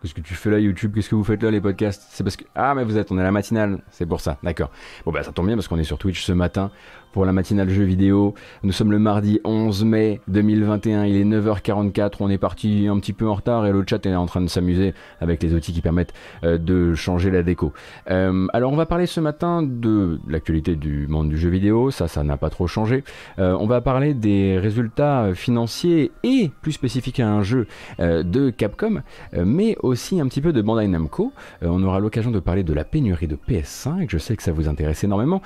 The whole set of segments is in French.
Qu'est-ce que tu fais là, YouTube? Qu'est-ce que vous faites là, les podcasts? C'est parce que. Ah, mais vous êtes, on est à la matinale, c'est pour ça, d'accord. Bon, bah ça tombe bien parce qu'on est sur Twitch ce matin pour la matinale jeux vidéo. Nous sommes le mardi 11 mai 2021, il est 9h44, on est parti un petit peu en retard et le chat est en train de s'amuser avec les outils qui permettent euh, de changer la déco. Euh, alors on va parler ce matin de l'actualité du monde du jeu vidéo, ça ça n'a pas trop changé. Euh, on va parler des résultats financiers et plus spécifiques à un jeu de Capcom, mais aussi un petit peu de Bandai Namco. on aura l'occasion de parler de la pénurie de PS5, je sais que ça vous intéresse énormément,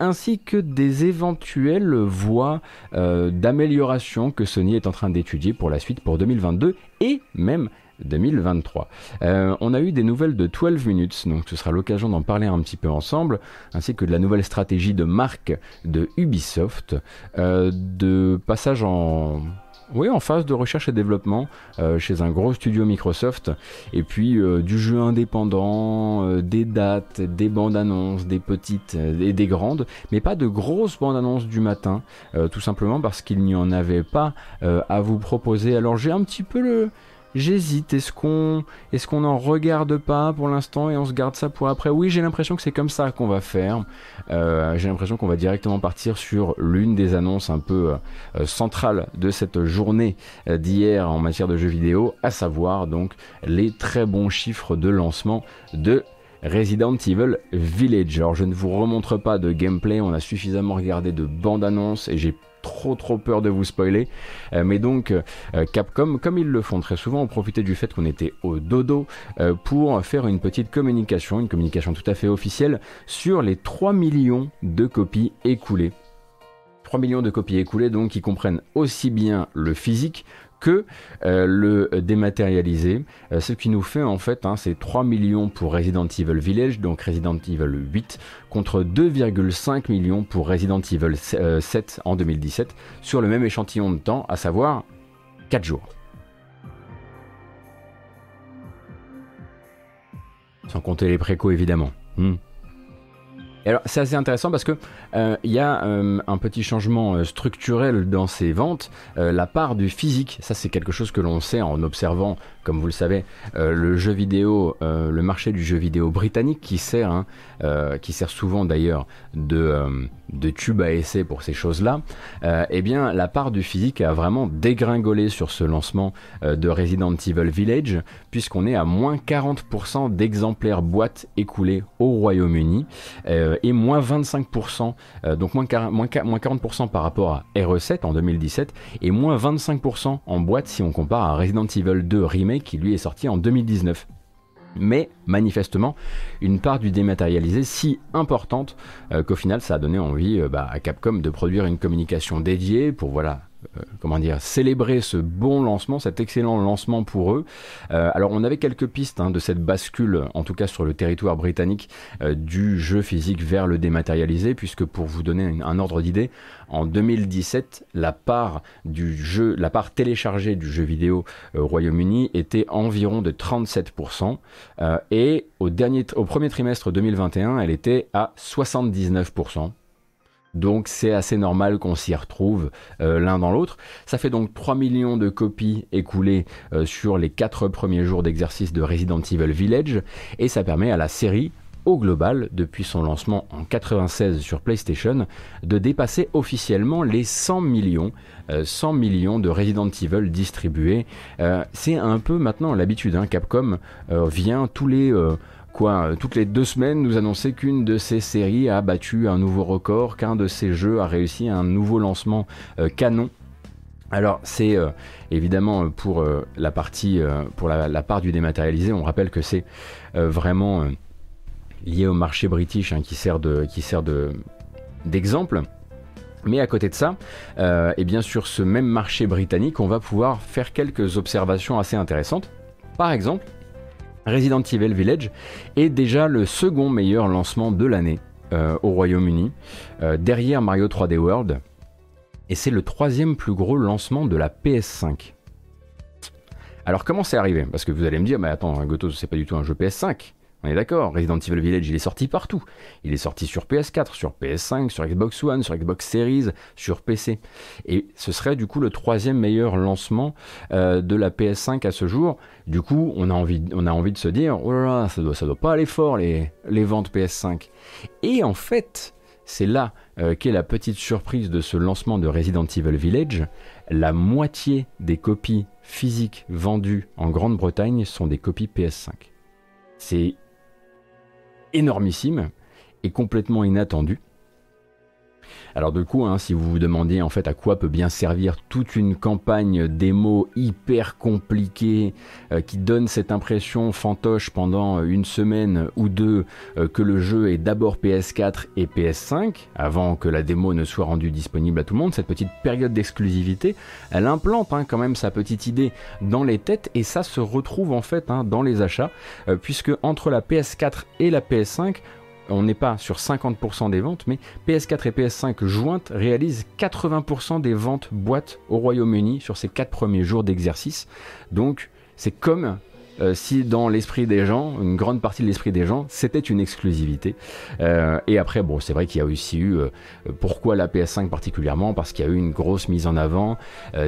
ainsi que des éventuelles voies euh, d'amélioration que Sony est en train d'étudier pour la suite pour 2022 et même 2023. Euh, on a eu des nouvelles de 12 minutes, donc ce sera l'occasion d'en parler un petit peu ensemble, ainsi que de la nouvelle stratégie de marque de Ubisoft, euh, de passage en oui, en phase de recherche et développement euh, chez un gros studio Microsoft. Et puis euh, du jeu indépendant, euh, des dates, des bandes annonces, des petites et des grandes, mais pas de grosses bandes annonces du matin, tout simplement parce qu'il n'y en avait pas à vous proposer. Alors j'ai un petit peu le J'hésite. Est-ce qu'on n'en regarde pas pour l'instant et on se garde ça pour après? Oui, j'ai l'impression que c'est comme ça qu'on va faire. Euh, j'ai l'impression qu'on va directement partir sur l'une des annonces un peu euh, euh, centrales de cette journée d'hier en matière de jeux vidéo, à savoir donc les très bons chiffres de lancement de Resident Evil Village. Alors je ne vous remontre pas de gameplay, on a suffisamment regardé de bandes annonces et j'ai trop trop peur de vous spoiler. Euh, mais donc euh, Capcom, comme ils le font très souvent, ont profité du fait qu'on était au dodo euh, pour faire une petite communication, une communication tout à fait officielle sur les 3 millions de copies écoulées. 3 millions de copies écoulées donc qui comprennent aussi bien le physique que euh, le dématérialisé. Euh, ce qui nous fait en fait, hein, c'est 3 millions pour Resident Evil Village, donc Resident Evil 8, contre 2,5 millions pour Resident Evil 7 euh, en 2017, sur le même échantillon de temps, à savoir 4 jours. Sans compter les précaux évidemment. Hmm. Alors c'est assez intéressant parce que il y a un petit changement structurel dans ces ventes. la part du physique, ça c'est quelque chose que l'on sait en observant comme vous le savez, euh, le jeu vidéo, euh, le marché du jeu vidéo britannique qui sert, hein, euh, qui sert souvent d'ailleurs de, tube à essai pour ces choses-là, eh bien la part du physique a vraiment dégringolé sur ce lancement de Resident Evil Village, puisqu'on est à moins 40% d'exemplaires boîtes écoulés au Royaume-Uni et moins 25%, donc moins, moins 40% par rapport à RE7 en 2017 et moins 25% en boîte si on compare à Resident Evil 2 Remake qui lui est sorti en 2019 mais manifestement une part du dématérialisé si importante euh, qu'au final ça a donné envie euh, bah, à Capcom de produire une communication dédiée pour voilà comment dire, célébrer ce bon lancement, cet excellent lancement pour eux. Euh, alors on avait quelques pistes hein, de cette bascule, en tout cas sur le territoire britannique, euh, du jeu physique vers le dématérialisé, puisque pour vous donner un, ordre d'idée, en 2017, la part du jeu, la part téléchargée du jeu vidéo au Royaume-Uni était environ de 37%, et au, au premier trimestre 2021, elle était à 79%. Donc c'est assez normal qu'on s'y retrouve euh, l'un dans l'autre. Ça fait donc 3 millions de copies écoulées euh, sur les 4 premiers jours d'exercice de Resident Evil Village et ça permet à la série au global, depuis son lancement en 96 sur PlayStation, de dépasser officiellement les 100 millions, 100 euh, millions de Resident Evil distribués. c'est un peu maintenant l'habitude, hein. Capcom vient tous les quoi, euh, toutes les deux semaines, nous annoncer qu'une de ces séries a battu un nouveau record, qu'un de ces jeux a réussi un nouveau lancement euh, canon. Alors c'est euh, évidemment pour la partie, pour la, part du dématérialisé, on rappelle que c'est vraiment lié au marché british hein, qui sert de, qui sert de d'exemple. Mais à côté de ça, et bien sur ce même marché britannique, on va pouvoir faire quelques observations assez intéressantes. Par exemple, Resident Evil Village est déjà le second meilleur lancement de l'année euh, au Royaume-Uni, euh, derrière Mario 3D World, et c'est le troisième plus gros lancement de la PS5. Alors comment c'est arrivé? Parce que vous allez me dire, mais attends, Goto, c'est pas du tout un jeu PS5. On est d'accord, Resident Evil Village, il est sorti partout. Il est sorti sur PS4, sur PS5, sur Xbox One, sur Xbox Series, sur PC. Et ce serait du coup le troisième meilleur lancement euh, de la PS5 à ce jour. Du coup, on a envie, on a envie de se dire, oh là là, ça doit, ça doit pas aller fort les, les ventes PS5. Et en fait, c'est là euh, qu'est la petite surprise de ce lancement de Resident Evil Village. La moitié des copies physiques vendues en Grande-Bretagne sont des copies PS5. C'est énormissime et complètement inattendu. Alors du coup, hein, si vous vous demandez en fait à quoi peut bien servir toute une campagne démo hyper compliquée euh, qui donne cette impression fantoche pendant une semaine ou deux euh, que le jeu est d'abord PS4 et PS5 avant que la démo ne soit rendue disponible à tout le monde, cette petite période d'exclusivité, elle implante hein, quand même sa petite idée dans les têtes et ça se retrouve en fait hein, dans les achats euh, puisque entre la PS4 et la PS5 on n'est pas sur 50% des ventes, mais PS4 et PS5 jointes réalisent 80% des ventes boîtes au Royaume-Uni sur ces 4 premiers jours d'exercice. Donc c'est comme euh, si dans l'esprit des gens, une grande partie de l'esprit des gens, c'était une exclusivité. Euh, et après, bon, c'est vrai qu'il y a aussi eu, euh, pourquoi la PS5 particulièrement? Parce qu'il y a eu une grosse mise en avant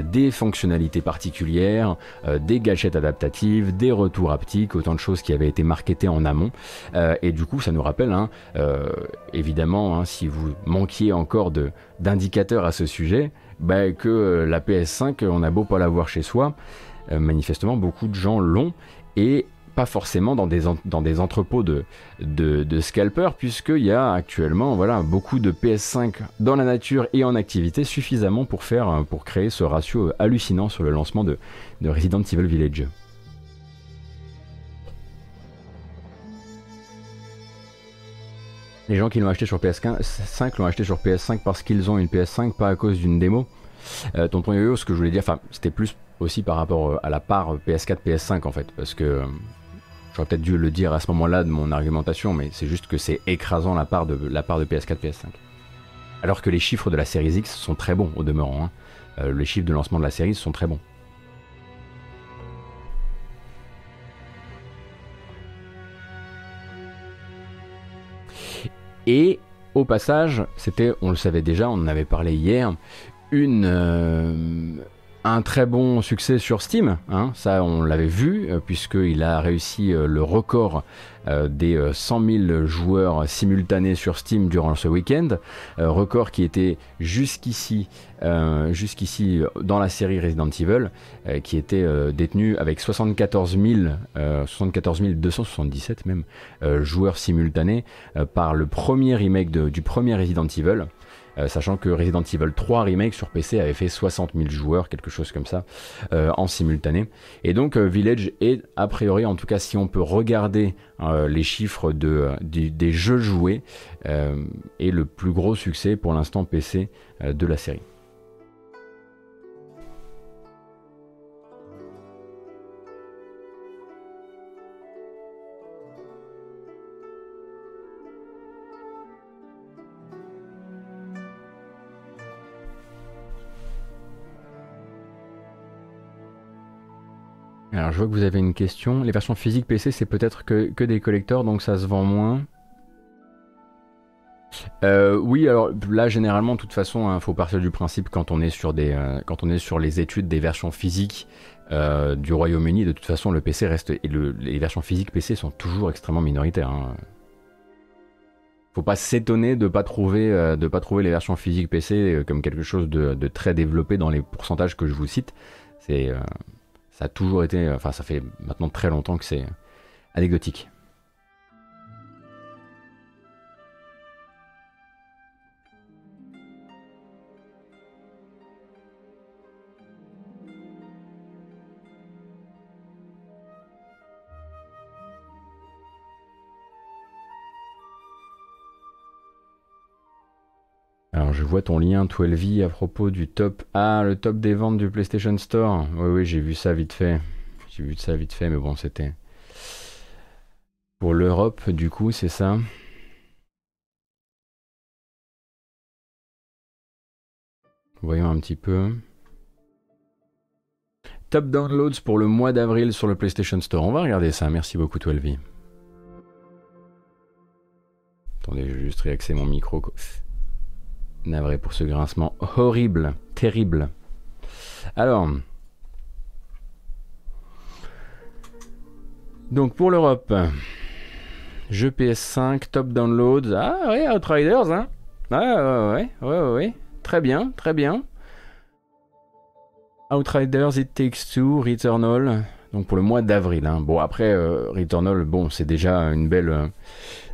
des fonctionnalités particulières, des gadgets adaptatifs, des retours haptiques, autant de choses qui avaient été marketées en amont. et du coup, ça nous rappelle, hein, évidemment, hein, si vous manquiez encore d'indicateurs à ce sujet, bah, que la PS5, on a beau pas l'avoir chez soi, manifestement beaucoup de gens l'ont et pas forcément dans des, entrepôts de, scalpers, puisqu'il y a actuellement voilà, beaucoup de PS5 dans la nature et en activité, suffisamment pour, faire, pour créer ce ratio hallucinant sur le lancement de, de Resident Evil Village. Les gens qui l'ont acheté sur PS5 l'ont acheté sur PS5 parce qu'ils ont une PS5, pas à cause d'une démo. Euh, tonton Yoyo, ce que je voulais dire, c'était plus aussi par rapport euh, à la part PS4, PS5 en fait, parce que euh, j'aurais peut-être dû le dire à ce moment-là de mon argumentation, mais c'est juste que c'est écrasant la part de la part de PS4, PS5. Alors que les chiffres de la série X sont très bons au demeurant. Hein. Euh, les chiffres de lancement de la série sont très bons. Et au passage, c'était, on le savait déjà, on en avait parlé hier, une, un très bon succès sur Steam, hein, ça on l'avait vu, euh, puisqu'il a réussi euh, le record euh, des 100 000 joueurs simultanés sur Steam durant ce week-end, record qui était jusqu'ici jusqu'ici dans la série Resident Evil, qui était détenu avec 74 74 277 même joueurs simultanés par le premier remake du premier Resident Evil. Euh, sachant que Resident Evil 3 Remake sur PC avait fait 60 000 joueurs, quelque chose comme ça, euh, en simultané. Et donc euh, Village est, a priori, en tout cas si on peut regarder les chiffres de, des jeux joués, est le plus gros succès pour l'instant PC de la série. Alors je vois que vous avez une question. Les versions physiques PC c'est peut-être que, des collecteurs donc ça se vend moins. Euh, oui, alors là généralement, de toute façon, il hein, faut partir du principe quand on est sur des, euh, quand on est sur les études des versions physiques euh, du Royaume-Uni, de toute façon, le PC reste et les versions physiques PC sont toujours extrêmement minoritaires. Hein. Faut pas s'étonner de pas trouver, de pas trouver les versions physiques PC comme quelque chose de, de, très développé dans les pourcentages que je vous cite. C'est ça a toujours été, enfin ça fait maintenant très longtemps que c'est anecdotique. Je vois ton lien 12 à propos du top. Ah, le top des ventes du PlayStation Store. Oui, oui, j'ai vu ça vite fait. J'ai vu ça vite fait, mais bon, c'était. Pour l'Europe, du coup, c'est ça? Voyons un petit peu. Top downloads pour le mois d'avril sur le PlayStation Store. On va regarder ça. Merci beaucoup, 12 Attendez, je vais juste réaxer mon micro. Navré pour ce grincement horrible, terrible. Alors. Donc pour l'Europe, jeu PS5, top download. Ah ouais, Outriders, hein. Ouais, ouais, ouais, ouais, ouais. Très bien, très bien. Outriders, It Takes Two, Returnal. Donc pour le mois d'avril. Hein. Bon après, euh, Returnal, bon, c'est déjà une belle. Euh,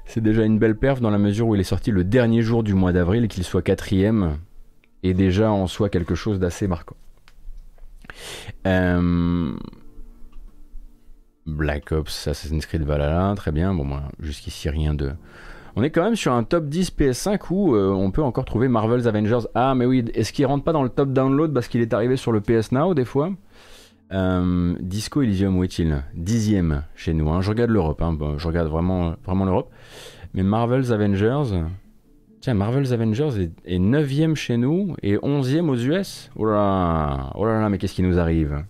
c'est déjà une belle perf dans la mesure où il est sorti le dernier jour du mois d'avril et qu'il soit quatrième et déjà en soi quelque chose d'assez marquant. Euh, Black Ops, Assassin's Creed Valhalla, très bien. Bon, moi, jusqu'ici, rien de. On est quand même sur un top 10 PS5 où euh, on peut encore trouver Marvel's Avengers. Ah, mais oui, est-ce qu'il rentre pas dans le top download parce qu'il est arrivé sur le PS Now des fois? Euh, Disco Elysium, où est-il Dixième chez nous. Hein. Je regarde l'Europe, hein. je regarde vraiment, vraiment l'Europe. Mais Marvel's Avengers. Tiens, Marvel's Avengers est, 9ème chez nous et 11ème aux US. Oh là oh là là, mais qu'est-ce qui nous arrive?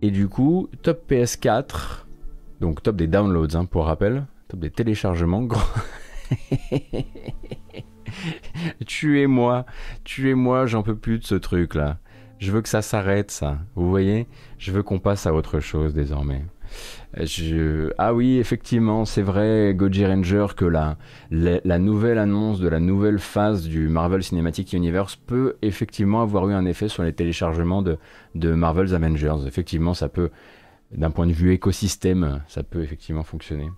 Et du coup, top PS4, donc top des downloads hein, pour rappel, top des téléchargements. tuez-moi, tuez-moi, j'en peux plus de ce truc là. Je veux que ça s'arrête ça. Vous voyez? Je veux qu'on passe à autre chose désormais. Ah oui, effectivement, c'est vrai, Goji Ranger, que la, la, nouvelle annonce de la nouvelle phase du Marvel Cinematic Universe peut effectivement avoir eu un effet sur les téléchargements de, de Marvel's Avengers. Effectivement, ça peut, d'un point de vue écosystème, ça peut effectivement fonctionner.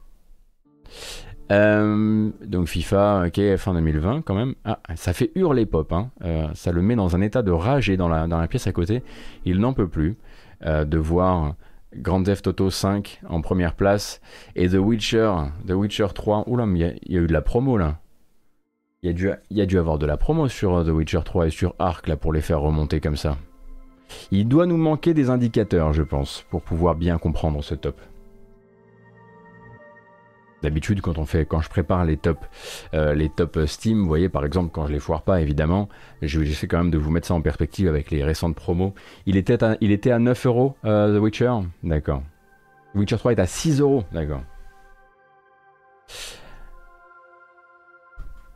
Euh, donc FIFA, ok, fin 2020 quand même. Ah, ça fait hurler Pop, hein. Euh, ça le met dans un état de rage et dans la, dans la pièce à côté, il n'en peut plus euh, de voir Grand Theft Auto 5 en première place et The Witcher, The Witcher 3. Oula, mais il y, a eu de la promo là. Il y, a dû, y a dû avoir de la promo sur The Witcher 3 et sur Ark là pour les faire remonter comme ça. Il doit nous manquer des indicateurs, je pense, pour pouvoir bien comprendre ce top. D'habitude, quand on fait, quand je prépare les tops, euh, les top Steam, vous voyez, par exemple, quand je les foire pas, évidemment, j'essaie quand même de vous mettre ça en perspective avec les récentes promos. Il était à, il était à 9 euros, euh, The Witcher D'accord. Witcher 3 est à 6 euros, d'accord.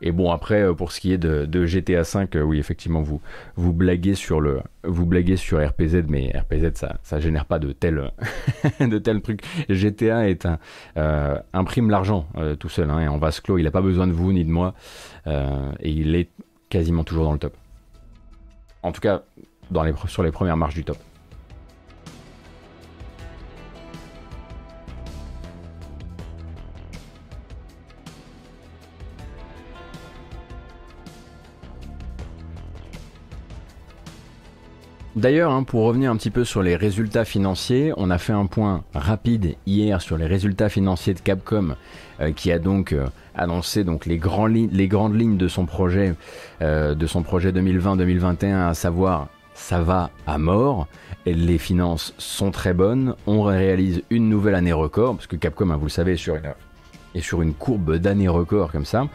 Et bon après euh, pour ce qui est de, GTA V, euh, oui effectivement vous blaguez sur le vous blaguez sur RPZ, mais RPZ ça ça génère pas de tel de tel truc. GTA est un euh, imprime l'argent tout seul hein, et en vase clos, il a pas besoin de vous ni de moi et il est quasiment toujours dans le top. En tout cas sur les premières marches du top. D'ailleurs, hein, pour revenir un petit peu sur les résultats financiers, on a fait un point rapide hier sur les résultats financiers de Capcom, euh, qui a donc euh, annoncé donc les, grandes lignes de son projet, euh, projet 2020-2021, à savoir ça va à mort. Les finances sont très bonnes. On réalise une nouvelle année record, parce que Capcom, hein, vous le savez, sur et sur une courbe d'année record comme ça.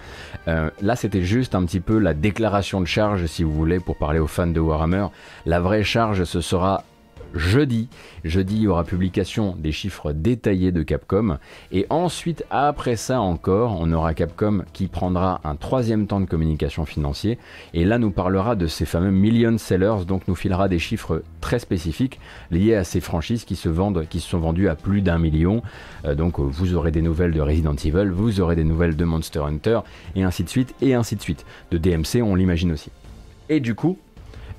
Euh, là, c'était juste un petit peu la déclaration de charge, si vous voulez, pour parler aux fans de Warhammer. La vraie charge, ce sera jeudi. Jeudi, il y aura publication des chiffres détaillés de Capcom. Et ensuite, après ça encore, on aura Capcom qui prendra un troisième temps de communication financier. Et là, nous parlera de ces fameux million sellers, donc nous filera des chiffres très spécifiques liés à ces franchises qui se vendent, qui se sont vendues à plus d'un million. Euh, donc, vous aurez des nouvelles de Resident Evil, vous aurez des nouvelles de Monster Hunter, et ainsi de suite, et ainsi de suite. De DMC, on l'imagine aussi. Et du coup,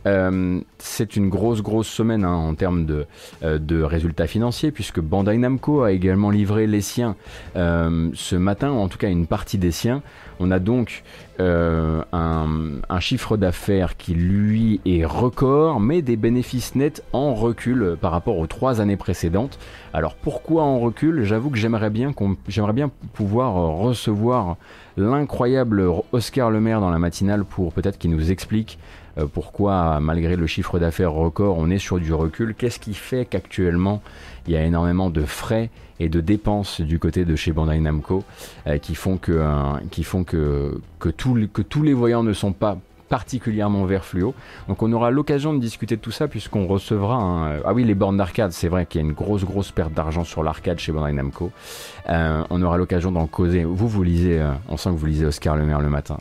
euh, c'est une grosse grosse semaine hein, en termes de, euh, de, résultats financiers puisque Bandai Namco a également livré les siens euh, ce matin, en tout cas une partie des siens. On a donc un, chiffre d'affaires qui lui est record, mais des bénéfices nets en recul par rapport aux trois années précédentes. Alors pourquoi en recul? J'avoue que j'aimerais bien, j'aimerais bien pouvoir recevoir l'incroyable Oscar Lemaire dans la matinale pour peut-être qu'il nous explique pourquoi, malgré le chiffre d'affaires record, on est sur du recul? Qu'est-ce qui fait qu'actuellement, il y a énormément de frais et de dépenses du côté de chez Bandai Namco euh, qui font que, euh, qui font que, que, tous les voyants ne sont pas particulièrement vert fluo? Donc on aura l'occasion de discuter de tout ça puisqu'on recevra un... Ah oui, les bornes d'arcade, c'est vrai qu'il y a une grosse grosse perte d'argent sur l'arcade chez Bandai Namco. Euh, on aura l'occasion d'en causer. Vous, vous lisez, euh, on sent que vous lisez Oscar Le Maire le matin.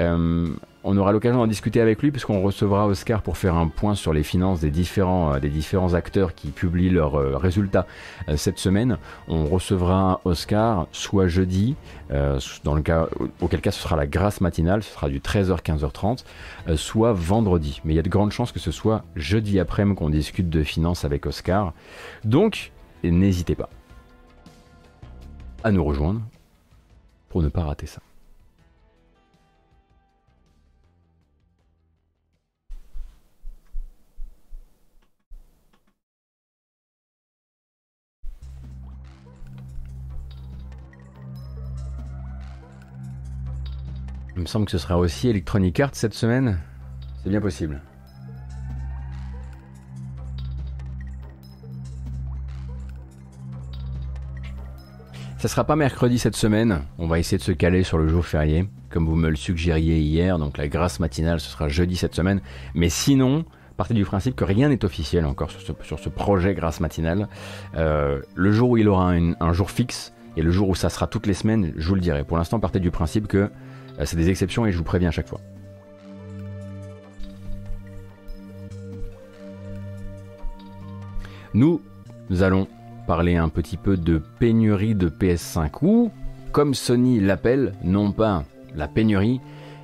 Euh, on aura l'occasion d'en discuter avec lui puisqu'on recevra Oscar pour faire un point sur les finances des différents, différents acteurs qui publient leurs résultats cette semaine. On recevra Oscar soit jeudi, auquel cas ce sera la grâce matinale, ce sera du 13h-15h30, soit vendredi. Mais il y a de grandes chances que ce soit jeudi après-midi qu'on discute de finances avec Oscar. Donc, n'hésitez pas à nous rejoindre pour ne pas rater ça. Il me semble que ce sera aussi Electronic Arts cette semaine. C'est bien possible. Ça sera pas mercredi cette semaine. On va essayer de se caler sur le jour férié, comme vous me le suggériez hier. Donc la grâce matinale, ce sera jeudi cette semaine. Mais sinon, partez du principe que rien n'est officiel encore sur ce, projet grâce matinale. Euh, le jour où il aura un jour fixe et le jour où ça sera toutes les semaines, je vous le dirai. Pour l'instant, partez du principe que c'est des exceptions et je vous préviens à chaque fois. Nous, nous allons parler un petit peu de pénurie de PS5 ou, comme Sony l'appelle, non pas la pénurie,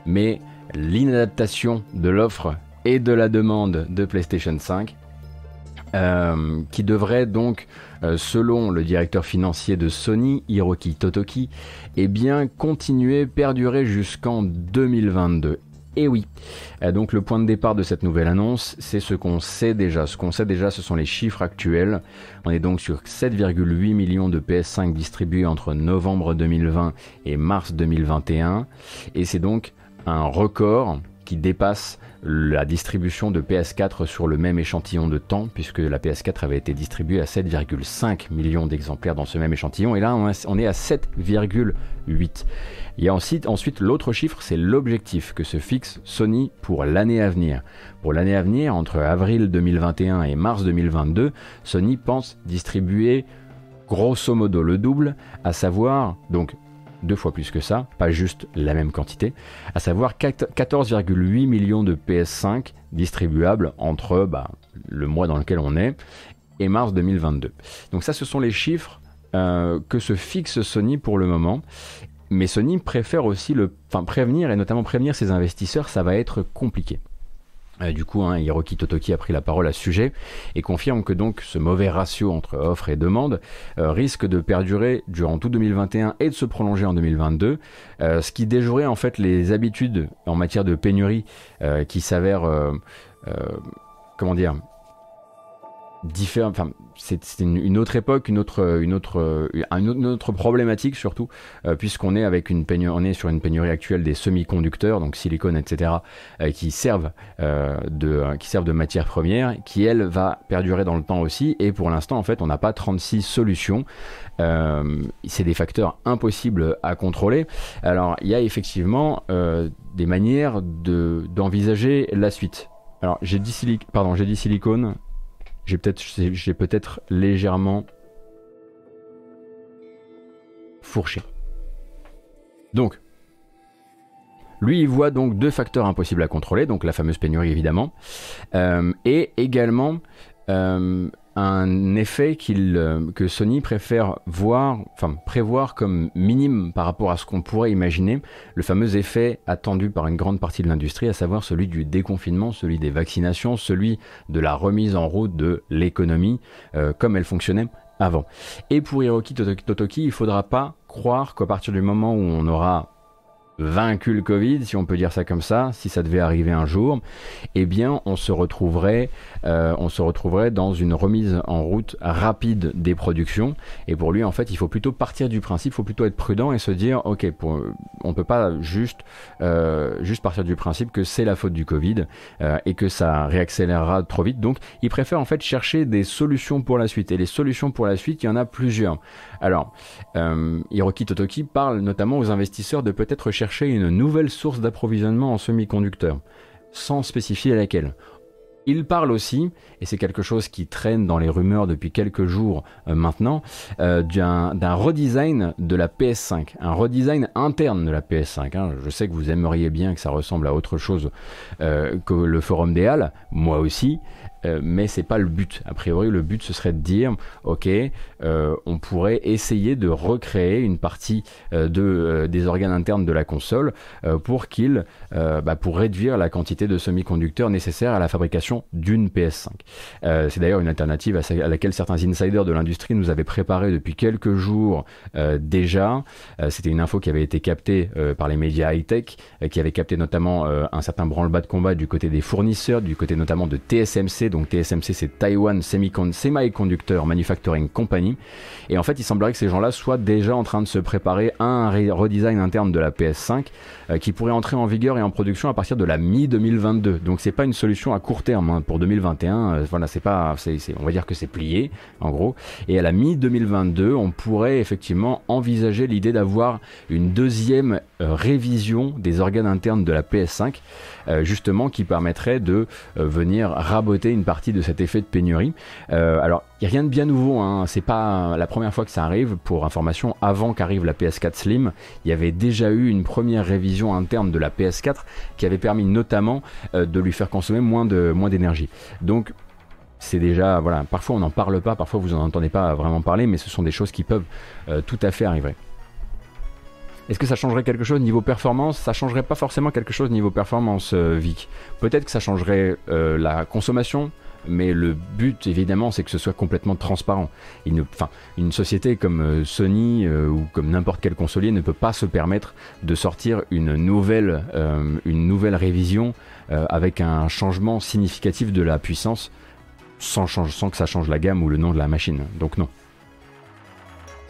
mais l'inadaptation de l'offre et de la demande de PlayStation 5, euh, qui devrait donc, euh, selon le directeur financier de Sony, Hiroki Totoki, eh bien, continuer, perdurer jusqu'en 2022. Et oui. Euh, donc le point de départ de cette nouvelle annonce, c'est ce qu'on sait déjà. Ce qu'on sait déjà, ce sont les chiffres actuels. On est donc sur 7,8 millions de PS5 distribués entre novembre 2020 et mars 2021. Et c'est donc un record qui dépasse la distribution de PS4 sur le même échantillon de temps, puisque la PS4 avait été distribuée à 7,5 millions d'exemplaires dans ce même échantillon, et là on est à 7,8. Il y ensuite, ensuite l'autre chiffre, c'est l'objectif que se fixe Sony pour l'année à venir. Pour l'année à venir, entre avril 2021 et mars 2022, Sony pense distribuer grosso modo le double, à savoir donc deux fois plus que ça, pas juste la même quantité, à savoir 14,8 millions de PS5 distribuables entre bah, le mois dans lequel on est et mars 2022. Donc ça, ce sont les chiffres euh, que se fixe Sony pour le moment. Mais Sony préfère aussi le, prévenir et notamment prévenir ses investisseurs, ça va être compliqué. Euh, du coup, hein, Hiroki Totoki a pris la parole à ce sujet et confirme que donc ce mauvais ratio entre offre et demande euh, risque de perdurer durant tout 2021 et de se prolonger en 2022, euh, ce qui déjouerait en fait les habitudes en matière de pénurie qui s'avèrent, comment dire, différent. C'est une, autre époque, une autre problématique surtout, euh, puisqu'on est avec une pénurie, on est sur une pénurie actuelle des semi-conducteurs, donc silicone, etc., euh, qui servent euh, de, qui servent de matière première, qui elle va perdurer dans le temps aussi. Et pour l'instant, en fait, on n'a pas 36 solutions. c'est des facteurs impossibles à contrôler. Alors, il y a effectivement des manières de d'envisager la suite. Alors, j'ai dit, pardon, j'ai dit silicone, j'ai peut-être j'ai peut-être légèrement fourché. Donc, lui, il voit donc deux facteurs impossibles à contrôler, donc la fameuse pénurie évidemment, euh, et également euh, un effet euh, que Sony préfère voir, enfin prévoir comme minime par rapport à ce qu'on pourrait imaginer, le fameux effet attendu par une grande partie de l'industrie, à savoir celui du déconfinement, celui des vaccinations, celui de la remise en route de l'économie euh, comme elle fonctionnait avant. Et pour Hiroki Totoki, il ne faudra pas croire qu'à partir du moment où on aura vaincu le Covid, si on peut dire ça comme ça, si ça devait arriver un jour, eh bien on se retrouverait, euh, on se retrouverait dans une remise en route rapide des productions. Et pour lui, en fait, il faut plutôt partir du principe, il faut plutôt être prudent et se dire, ok, pour, on peut pas juste, euh, juste partir du principe que c'est la faute du Covid euh, et que ça réaccélérera trop vite. Donc, il préfère en fait chercher des solutions pour la suite. Et les solutions pour la suite, il y en a plusieurs. Alors, Hiroki Totoki parle notamment aux investisseurs de peut-être chercher une nouvelle source d'approvisionnement en semi-conducteurs, sans spécifier laquelle. Il parle aussi, et c'est quelque chose qui traîne dans les rumeurs depuis quelques jours euh, maintenant, euh, d'un redesign de la PS5, un redesign interne de la PS5. Hein. Je sais que vous aimeriez bien que ça ressemble à autre chose euh, que le forum des Halles, moi aussi, euh, mais c'est pas le but. A priori, le but ce serait de dire, ok, euh, on pourrait essayer de recréer une partie euh, de, des organes internes de la console pour qu'il, bah, pour réduire la quantité de semi-conducteurs nécessaires à la fabrication d'une PS5. c'est d'ailleurs une alternative à, laquelle certains insiders de l'industrie nous avaient préparé depuis quelques jours déjà. C'était une info qui avait été captée par les médias high-tech, qui avait capté notamment un certain branle-bas de combat du côté des fournisseurs, du côté notamment de TSMC donc TSMC c'est Taiwan Semiconductor Manufacturing Company, et en fait il semblerait que ces gens-là soient déjà en train de se préparer à un redesign interne de la PS5 euh, qui pourrait entrer en vigueur et en production à partir de la mi-2022. Donc c'est pas une solution à court terme hein. pour 2021, euh, voilà c'est pas, on va dire que c'est plié en gros, et à la mi-2022 on pourrait effectivement envisager l'idée d'avoir une deuxième euh, révision des organes internes de la PS5 justement qui permettrait de venir raboter une partie de cet effet de pénurie. Euh, alors, il n'y a rien de bien nouveau, hein. c'est pas la première fois que ça arrive. Pour information, avant qu'arrive la PS4 Slim, il y avait déjà eu une première révision interne de la PS4 qui avait permis notamment euh, de lui faire consommer moins d'énergie. Donc c'est déjà voilà, parfois on n'en parle pas, parfois vous n'en entendez pas vraiment parler, mais ce sont des choses qui peuvent euh, tout à fait arriver. Est-ce que ça changerait quelque chose niveau performance? Ça changerait pas forcément quelque chose niveau performance, euh, Vic. Peut-être que ça changerait euh, la consommation, mais le but évidemment c'est que ce soit complètement transparent. Enfin, une société comme euh, Sony ou comme n'importe quel consolier ne peut pas se permettre de sortir une nouvelle, une nouvelle révision avec un changement significatif de la puissance sans, sans que ça change la gamme ou le nom de la machine. Donc non.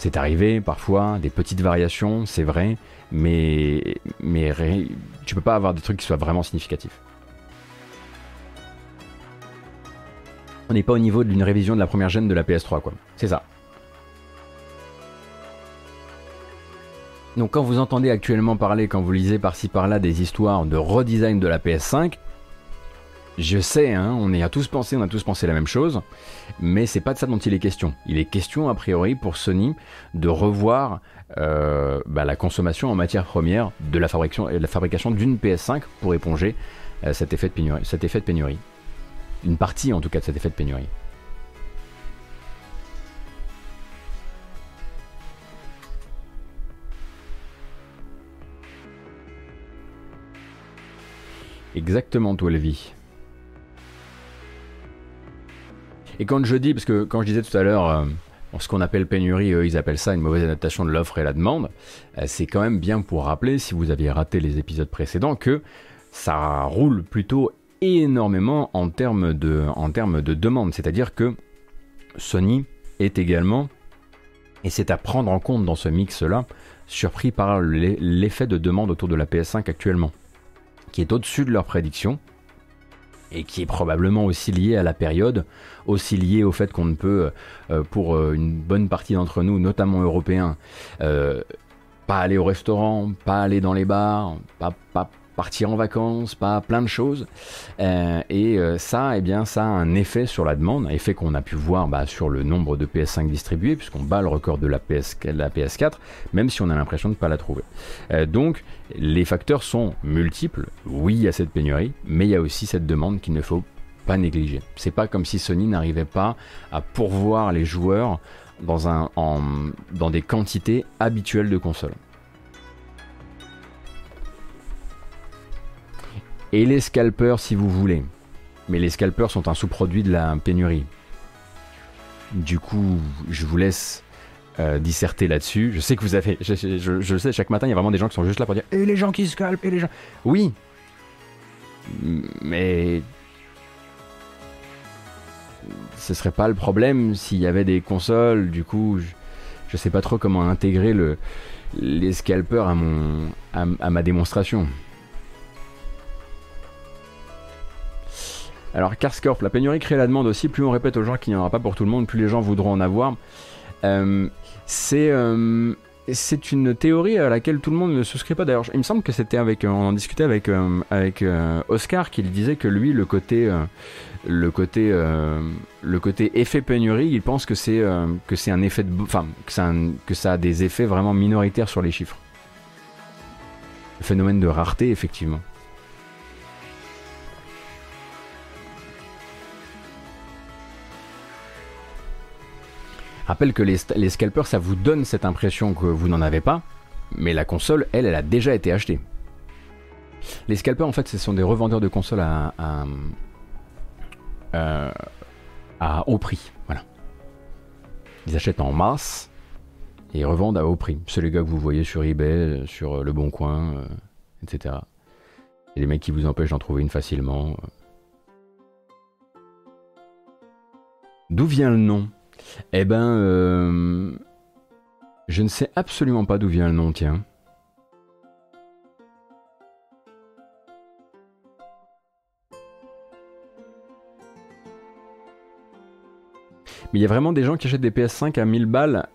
C'est arrivé parfois, des petites variations, c'est vrai, mais, mais tu peux pas avoir des trucs qui soient vraiment significatifs. On n'est pas au niveau d'une révision de la première gêne de la PS3, quoi. C'est ça. Donc quand vous entendez actuellement parler, quand vous lisez par-ci par-là des histoires de redesign de la PS5, je sais, hein, on y a tous pensé, on a tous pensé la même chose, mais c'est pas de ça dont il est question. Il est question, a priori, pour Sony, de revoir euh, bah, la consommation en matière première de la fabrication, d'une PS5 pour éponger euh, cet, effet de pénurie. Une partie, en tout cas, de cet effet de pénurie. Exactement, toi, Et quand je dis, parce que quand je disais tout à l'heure, euh, ce qu'on appelle pénurie, eux, ils appellent ça une mauvaise adaptation de l'offre et la demande, euh, c'est quand même bien pour rappeler, si vous aviez raté les épisodes précédents, que ça roule plutôt énormément en termes de, en termes de demande. C'est-à-dire que Sony est également, et c'est à prendre en compte dans ce mix-là, surpris par l'effet de demande autour de la PS5 actuellement, qui est au-dessus de leurs prédictions et qui est probablement aussi lié à la période, aussi lié au fait qu'on ne peut, euh, pour euh, une bonne partie d'entre nous, notamment européens, euh, pas aller au restaurant, pas aller dans les bars, pas, partir en vacances, pas plein de choses. Euh, et euh, ça, eh bien, ça a un effet sur la demande, effet qu'on a pu voir bah, sur le nombre de PS5 distribués, puisqu'on bat le record de la, PS, la PS4, même si on a l'impression de ne pas la trouver. Euh, donc, les facteurs sont multiples. Oui, il y a cette pénurie, mais il y a aussi cette demande qu'il ne faut pas négliger. C'est pas comme si Sony n'arrivait pas à pourvoir les joueurs dans, des quantités habituelles de consoles. et les scalpers si vous voulez. Mais les scalpers sont un sous-produit de la pénurie. Du coup, je vous laisse euh, disserter là-dessus. Je sais que vous avez. Je, sais, chaque matin, il y a vraiment des gens qui sont juste là pour dire Et les gens qui scalpent Et les gens. Oui Mais. Ce serait pas le problème s'il y avait des consoles. Du coup, je, sais pas trop comment intégrer le, les scalpers à, mon, à ma démonstration. Alors Carscorp, la pénurie crée la demande aussi. Plus on répète aux gens qu'il n'y en aura pas pour tout le monde, plus les gens voudront en avoir. Euh, c'est euh, c'est une théorie à laquelle tout le monde ne souscrit pas. D'ailleurs, il me semble que c'était avec, on en discutait avec, euh, avec euh, Oscar, qui disait que lui, le côté, euh, le côté, le côté effet pénurie, il pense que c'est c'est un effet de, enfin, que, ça a des effets vraiment minoritaires sur les chiffres. Phénomène de rareté, effectivement. Rappelle que les, scalpers, ça vous donne cette impression que vous n'en avez pas, mais la console, elle, elle a déjà été achetée. Les scalpers, en fait, ce sont des revendeurs de consoles à, euh, haut prix. Voilà. Ils achètent en masse et ils revendent à haut prix. C'est les gars que vous voyez sur eBay, sur Le Bon Coin, euh, etc. Et les mecs qui vous empêchent d'en trouver une facilement. D'où vient le nom? Eh ben, euh, je ne sais absolument pas d'où vient le nom, tiens. Mais il y a vraiment des gens qui achètent des PS5 à 1000 balles.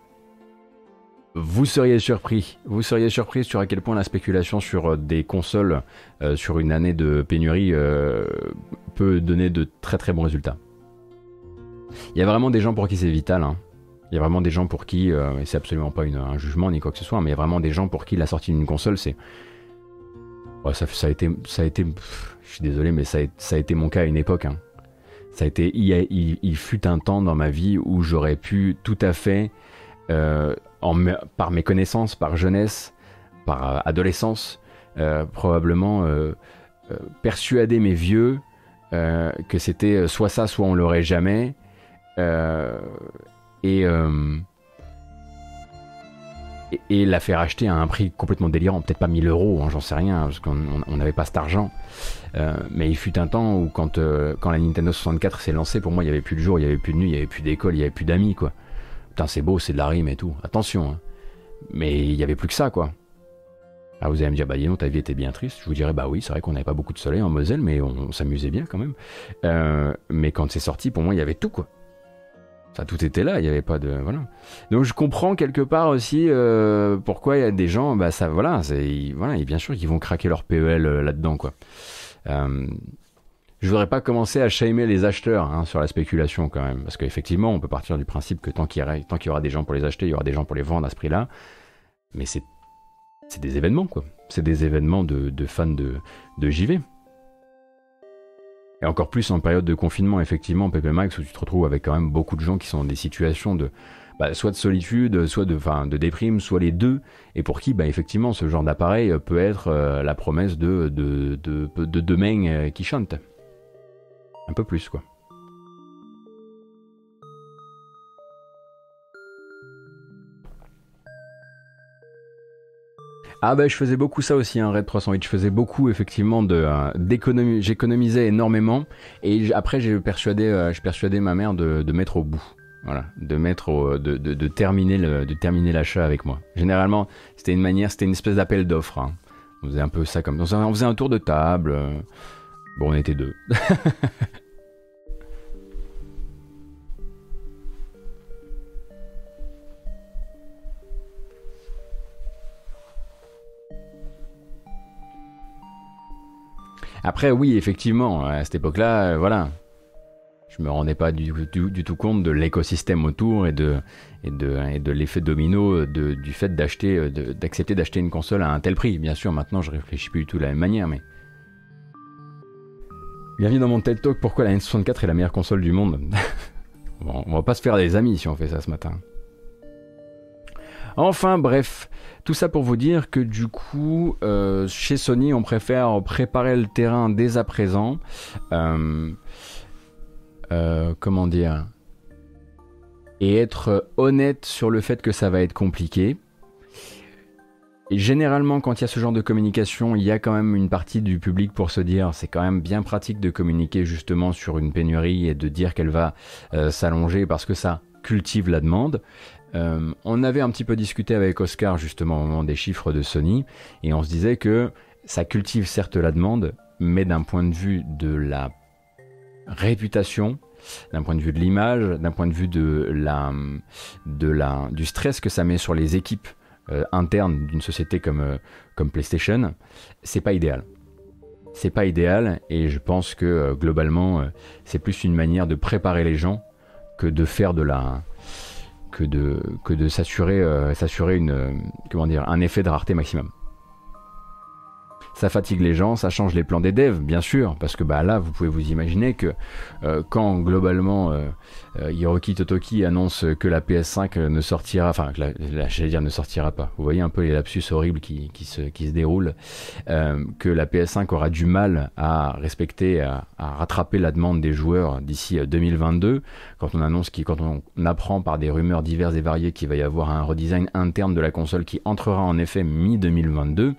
Vous seriez surpris. Vous seriez surpris sur à quel point la spéculation sur euh, des consoles euh, sur une année de pénurie peut donner de très très bons résultats. Il y a vraiment des gens pour qui c'est vital. Hein. Il y a vraiment des gens pour qui, euh, et c'est absolument pas un jugement ni quoi que ce soit, mais il y a vraiment des gens pour qui la sortie d'une console, c'est. ça, ça, a été. Été je suis désolé, mais ça a, été mon cas à une époque. Hein. Ça a été, il, fut un temps dans ma vie où j'aurais pu tout à fait, euh, par mes connaissances, par jeunesse, par euh, adolescence, probablement persuader mes vieux que c'était soit ça, soit on l'aurait jamais, euh, euh, et, la faire acheter à un prix complètement délirant, peut-être pas 1000 euros, hein, j'en sais rien, parce qu'on n'avait pas cet argent. Euh, mais il fut un temps où quand, quand la Nintendo 64 s'est lancée, pour moi il n'y avait plus de jour, il n'y avait plus de nuit, il n'y avait plus d'école, il n'y avait plus d'amis, quoi. Putain, c'est beau, c'est de la rime et tout. Attention, hein. Mais il n'y avait plus que ça, quoi. Ah, vous allez me dire, bah dis ta vie était bien triste. Je vous dirais, bah oui, c'est vrai qu'on n'avait pas beaucoup de soleil en Moselle, mais on, s'amusait bien quand même. mais quand c'est sorti, pour moi, il y avait tout, quoi tout était là, il n'y avait pas de. Voilà. Donc je comprends quelque part aussi euh, pourquoi il y a des gens, bah ça, voilà, voilà, et bien sûr qu'ils vont craquer leur PEL euh, là-dedans, quoi. Euh, je voudrais pas commencer à shamer les acheteurs hein, sur la spéculation quand même, parce qu'effectivement, on peut partir du principe que tant qu'il y, aura des gens pour les acheter, il y aura des gens pour les vendre à ce prix-là. Mais c'est, des événements, quoi. C'est des événements de, de fans de, de JV. Et encore plus en période de confinement, effectivement, PP Max, où tu te retrouves avec quand même beaucoup de gens qui sont dans des situations de bah, soit de solitude, soit de, de déprime, soit les deux, et pour qui, bah, effectivement, ce genre d'appareil peut être euh, la promesse de, de, de, de demain qui chante. Un peu plus, quoi. Ah bah je faisais beaucoup ça aussi, hein, Red 308. Je faisais beaucoup effectivement de euh. J'économisais énormément et après j'ai persuadé, euh, je persuadais ma mère de, mettre au bout. Voilà, de mettre de, terminer de terminer l'achat avec moi. Généralement, c'était une manière, c'était une espèce d'appel d'offre. Hein. On faisait un peu ça comme, on faisait un tour de table. Euh. Bon, on était deux. Après, oui, effectivement, à cette époque-là, euh, voilà. Je me rendais pas du, tout compte de l'écosystème autour et de, et de, et de l'effet domino de, du fait d'acheter, euh, d'accepter d'acheter une console à un tel prix. Bien sûr, maintenant, je réfléchis plus du tout de la même manière, mais. Bienvenue dans mon TED Talk, pourquoi la N64 est la meilleure console du monde? Bon, On va pas se faire des amis si on fait ça ce matin. Enfin bref, tout ça pour vous dire que du coup, euh, chez Sony, on préfère préparer le terrain dès à présent. Euh, euh, comment dire? Et être honnête sur le fait que ça va être compliqué. Généralement, quand il y a ce genre de communication, il y a quand même une partie du public pour se dire c'est quand même bien pratique de communiquer justement sur une pénurie et de dire qu'elle va s'allonger parce que ça cultive la demande. Euh, on avait un petit peu discuté avec Oscar justement au moment des chiffres de Sony et on se disait que ça cultive certes la demande, mais d'un point de vue de la réputation, d'un point de vue de l'image, d'un point de vue de la, du stress que ça met sur les équipes interne d'une société comme, comme PlayStation, c'est pas idéal. C'est pas idéal et je pense que euh, globalement euh, c'est plus une manière de préparer les gens que de faire de la que de que de s'assurer euh, s'assurer une comment dire un effet de rareté maximum ça fatigue les gens, ça change les plans des devs, bien sûr, parce que bah, là, vous pouvez vous imaginer que euh, quand globalement euh, euh, Hiroki Totoki annonce que la PS5 ne sortira, enfin, j'allais dire ne sortira pas, vous voyez un peu les lapsus horribles qui, se, qui se déroulent, que la PS5 aura du mal à respecter, à, rattraper la demande des joueurs d'ici 2022, quand on annonce, qui, quand on apprend par des rumeurs diverses et variées qu'il va y avoir un redesign interne de la console qui entrera en effet mi-2022,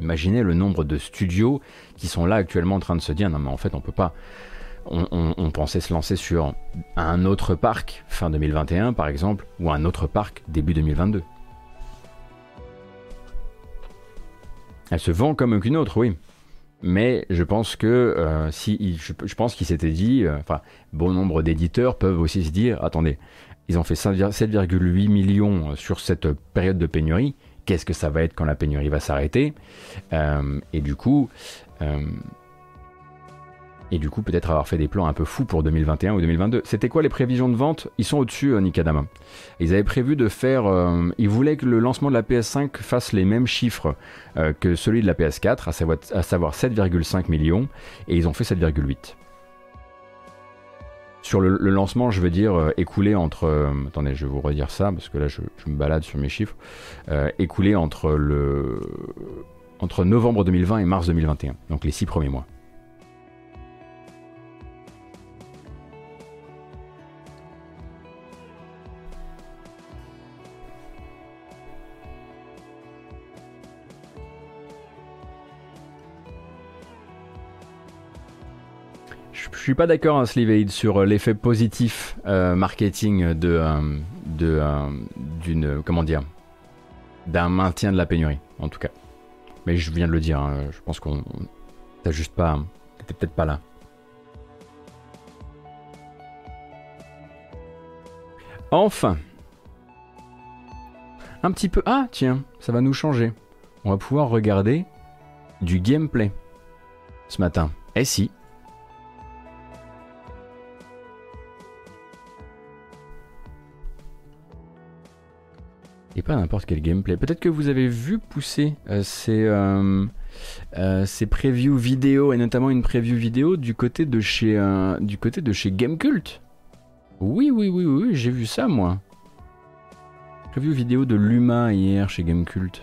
Imaginez le nombre de studios qui sont là actuellement en train de se dire non mais en fait on peut pas. On, pensait se lancer sur un autre parc fin 2021 par exemple ou un autre parc début 2022. Elle se vend comme aucune autre, oui. Mais je pense que euh, si je, pense qu'il s'était dit, euh, bon nombre d'éditeurs peuvent aussi se dire attendez, ils ont fait 7,8 millions sur cette période de pénurie qu'est-ce que ça va être quand la pénurie va s'arrêter. Euh, et du coup, euh, et du coup peut-être avoir fait des plans un peu fous pour 2021 ou 2022. C'était quoi les prévisions de vente? Ils sont au-dessus, euh, Nikadama. Ils avaient prévu de faire... ils voulaient que le lancement de la PS5 fasse les mêmes chiffres que celui de la PS4, à savoir, à savoir 7,5 millions, et ils ont fait 7,8. Sur le, lancement, je veux dire euh, écoulé entre. Euh, attendez, je vais vous redire ça parce que là, je, me balade sur mes chiffres. Euh, écoulé entre le entre novembre 2020 et mars 2021, donc les six premiers mois. Je suis pas d'accord, hein, sur euh, l'effet positif euh, marketing de, euh, d'une comment dire d'un maintien de la pénurie, en tout cas. Mais je viens de le dire. Hein, je pense qu'on t'as juste pas, t'étais peut-être pas là. Enfin, un petit peu. Ah tiens, ça va nous changer. On va pouvoir regarder du gameplay ce matin. Eh si, et pas n'importe quel gameplay. Peut-être que vous avez vu pousser euh, ces, euh, euh, ces previews vidéo et notamment une preview vidéo du côté de chez, du côté de chez Gamecult. Oui, oui, oui, oui, j'ai vu ça moi. Preview vidéo de Luma hier chez Gamecult.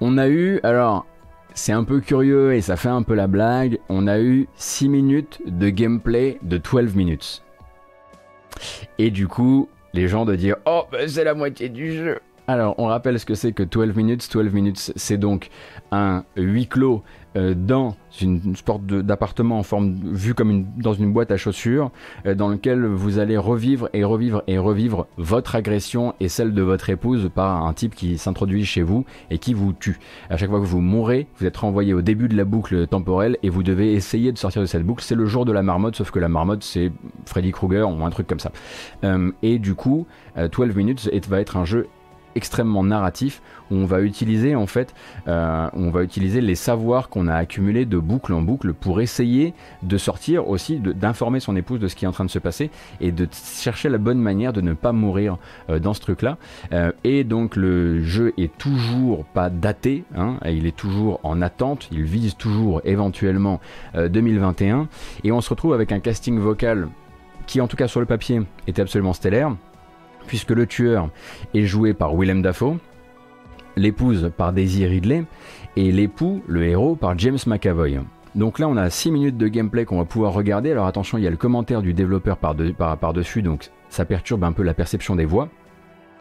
On a eu, alors, c'est un peu curieux et ça fait un peu la blague. On a eu 6 minutes de gameplay de 12 minutes. Et du coup, les gens de dire Oh, bah, c'est la moitié du jeu. Alors, on rappelle ce que c'est que 12 minutes. 12 minutes, c'est donc un huis clos dans une sorte d'appartement en forme vu comme une, dans une boîte à chaussures euh, dans lequel vous allez revivre et revivre et revivre votre agression et celle de votre épouse par un type qui s'introduit chez vous et qui vous tue. À chaque fois que vous mourrez, vous êtes renvoyé au début de la boucle temporelle et vous devez essayer de sortir de cette boucle. C'est le jour de la marmotte, sauf que la marmotte c'est Freddy Krueger ou un truc comme ça. Euh, et du coup, 12 minutes va être un jeu extrêmement narratif où on va utiliser en fait, euh, on va utiliser les savoirs qu'on a accumulés de boucle en boucle pour essayer de sortir aussi, d'informer son épouse de ce qui est en train de se passer et de chercher la bonne manière de ne pas mourir euh, dans ce truc-là. Euh, et donc le jeu est toujours pas daté, hein, il est toujours en attente, il vise toujours éventuellement 2021 et on se retrouve avec un casting vocal qui en tout cas sur le papier était absolument stellaire puisque le tueur est joué par Willem Dafoe, l'épouse par Daisy Ridley, et l'époux, le héros, par James McAvoy. Donc là, on a 6 minutes de gameplay qu'on va pouvoir regarder. Alors attention, il y a le commentaire du développeur par-dessus, par, dessus donc ça perturbe un peu la perception des voix.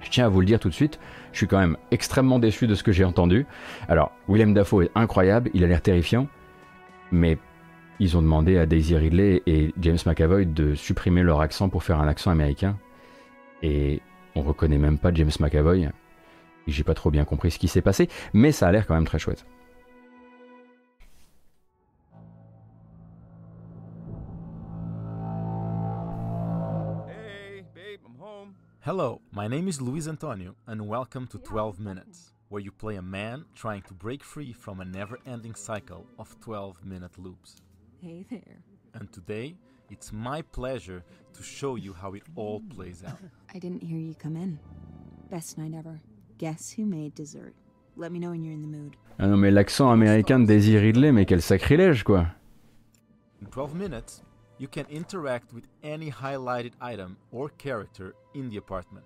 Je tiens à vous le dire tout de suite, je suis quand même extrêmement déçu de ce que j'ai entendu. Alors, Willem Dafoe est incroyable, il a l'air terrifiant, mais ils ont demandé à Daisy Ridley et James McAvoy de supprimer leur accent pour faire un accent américain et on reconnaît même pas James McAvoy. J'ai pas trop bien compris ce qui s'est passé, mais ça a l'air quand même très chouette. Hey, babe, I'm home. Hello, my name is Luis Antonio, and welcome to 12 Minutes, where you play a man trying to break free from a never ending cycle of 12 minute loops. Hey there. And today, it's my pleasure to show you how it all plays out. I didn't hear you come in. Best night ever. Guess who made dessert? Let me know when you're in the mood. Ah non mais l'accent américain de Daisy Ridley, mais quel sacrilège quoi. In 12 minutes, you can interact with any highlighted item or character in the apartment.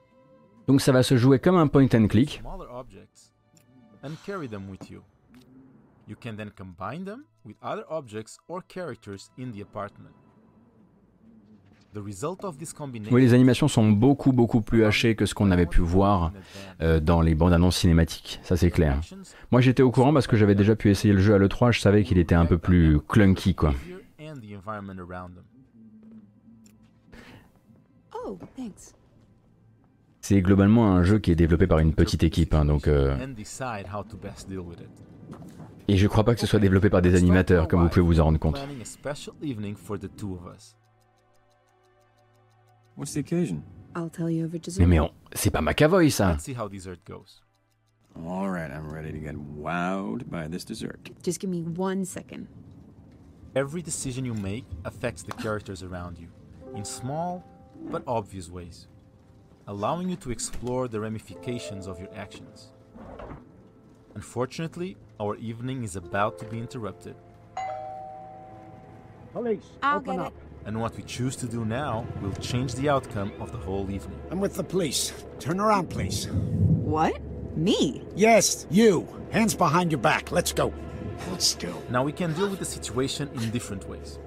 Donc ça va se jouer comme un point and click. Smaller objects and carry them with you. You can then combine them with other objects or characters in the apartment. Oui, les animations sont beaucoup beaucoup plus hachées que ce qu'on avait pu voir euh, dans les bandes annonces cinématiques, ça c'est clair. Moi j'étais au courant parce que j'avais déjà pu essayer le jeu à l'E3, je savais qu'il était un peu plus clunky quoi. and the environment around them. Oh, thanks. C'est globalement un jeu qui est développé par une petite équipe, hein, donc euh, and decide how to best deal with it. et je crois pas que ce soit développé par des animateurs, comme vous pouvez vous en rendre compte. What's the occasion? I'll tell you over dessert. Mais mais on- c'est pas McAvoy ça. Let's see how dessert goes. All right, I'm ready to get wowed by this dessert. Just give me one second. Every decision you make affects the characters around you in small but obvious ways, allowing you to explore the ramifications of your actions. Unfortunately, our evening is about to be interrupted, Police, I'll open get up. And what we choose to do now will change the outcome of the whole evening. I'm with the police. Turn around, please. What? Me? Yes, you. Hands behind your back. Let's go. Hold still. Now we can deal with the situation in different ways.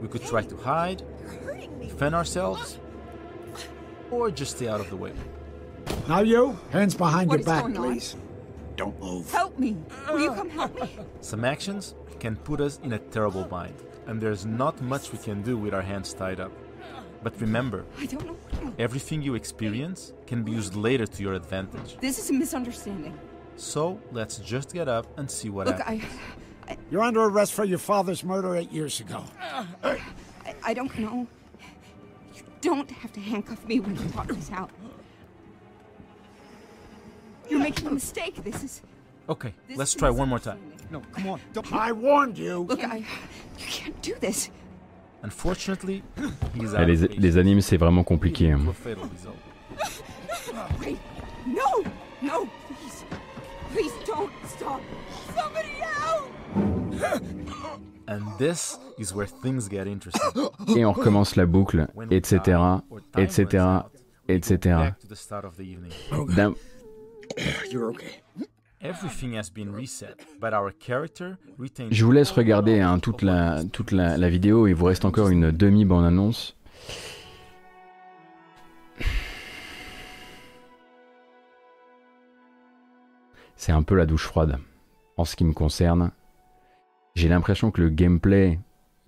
We could try to hide, defend ourselves, or just stay out of the way. Now you. Hands behind What your back, please. Don't move. Help me. Will you come help me? Some actions can put us in a terrible bind, and there's not much we can do with our hands tied up. But remember, I don't know. everything you experience can be used later to your advantage. This is a misunderstanding. So let's just get up and see what Look, happens. I, You're under arrest for your father's murder eight years ago. Uh, I, I don't know. You don't have to handcuff me when you talk this out. You're making a mistake. This is. Okay, This let's is try one more time. No, come on. Don't. I warned you. Look, I. You can't do this. Unfortunately, he's Et out les, les animes c'est vraiment compliqué. hein. Wait. No! No, please. Please don't stop. Somebody help! And this is where things get interesting. Et on recommence la boucle, etc., etc., out, etc. D'un- You're okay. Je vous laisse regarder hein, toute, la, toute vidéo, il vous reste encore une demi-bande-annonce. C'est un peu la douche froide. En ce qui me concerne, j'ai l'impression que le gameplay,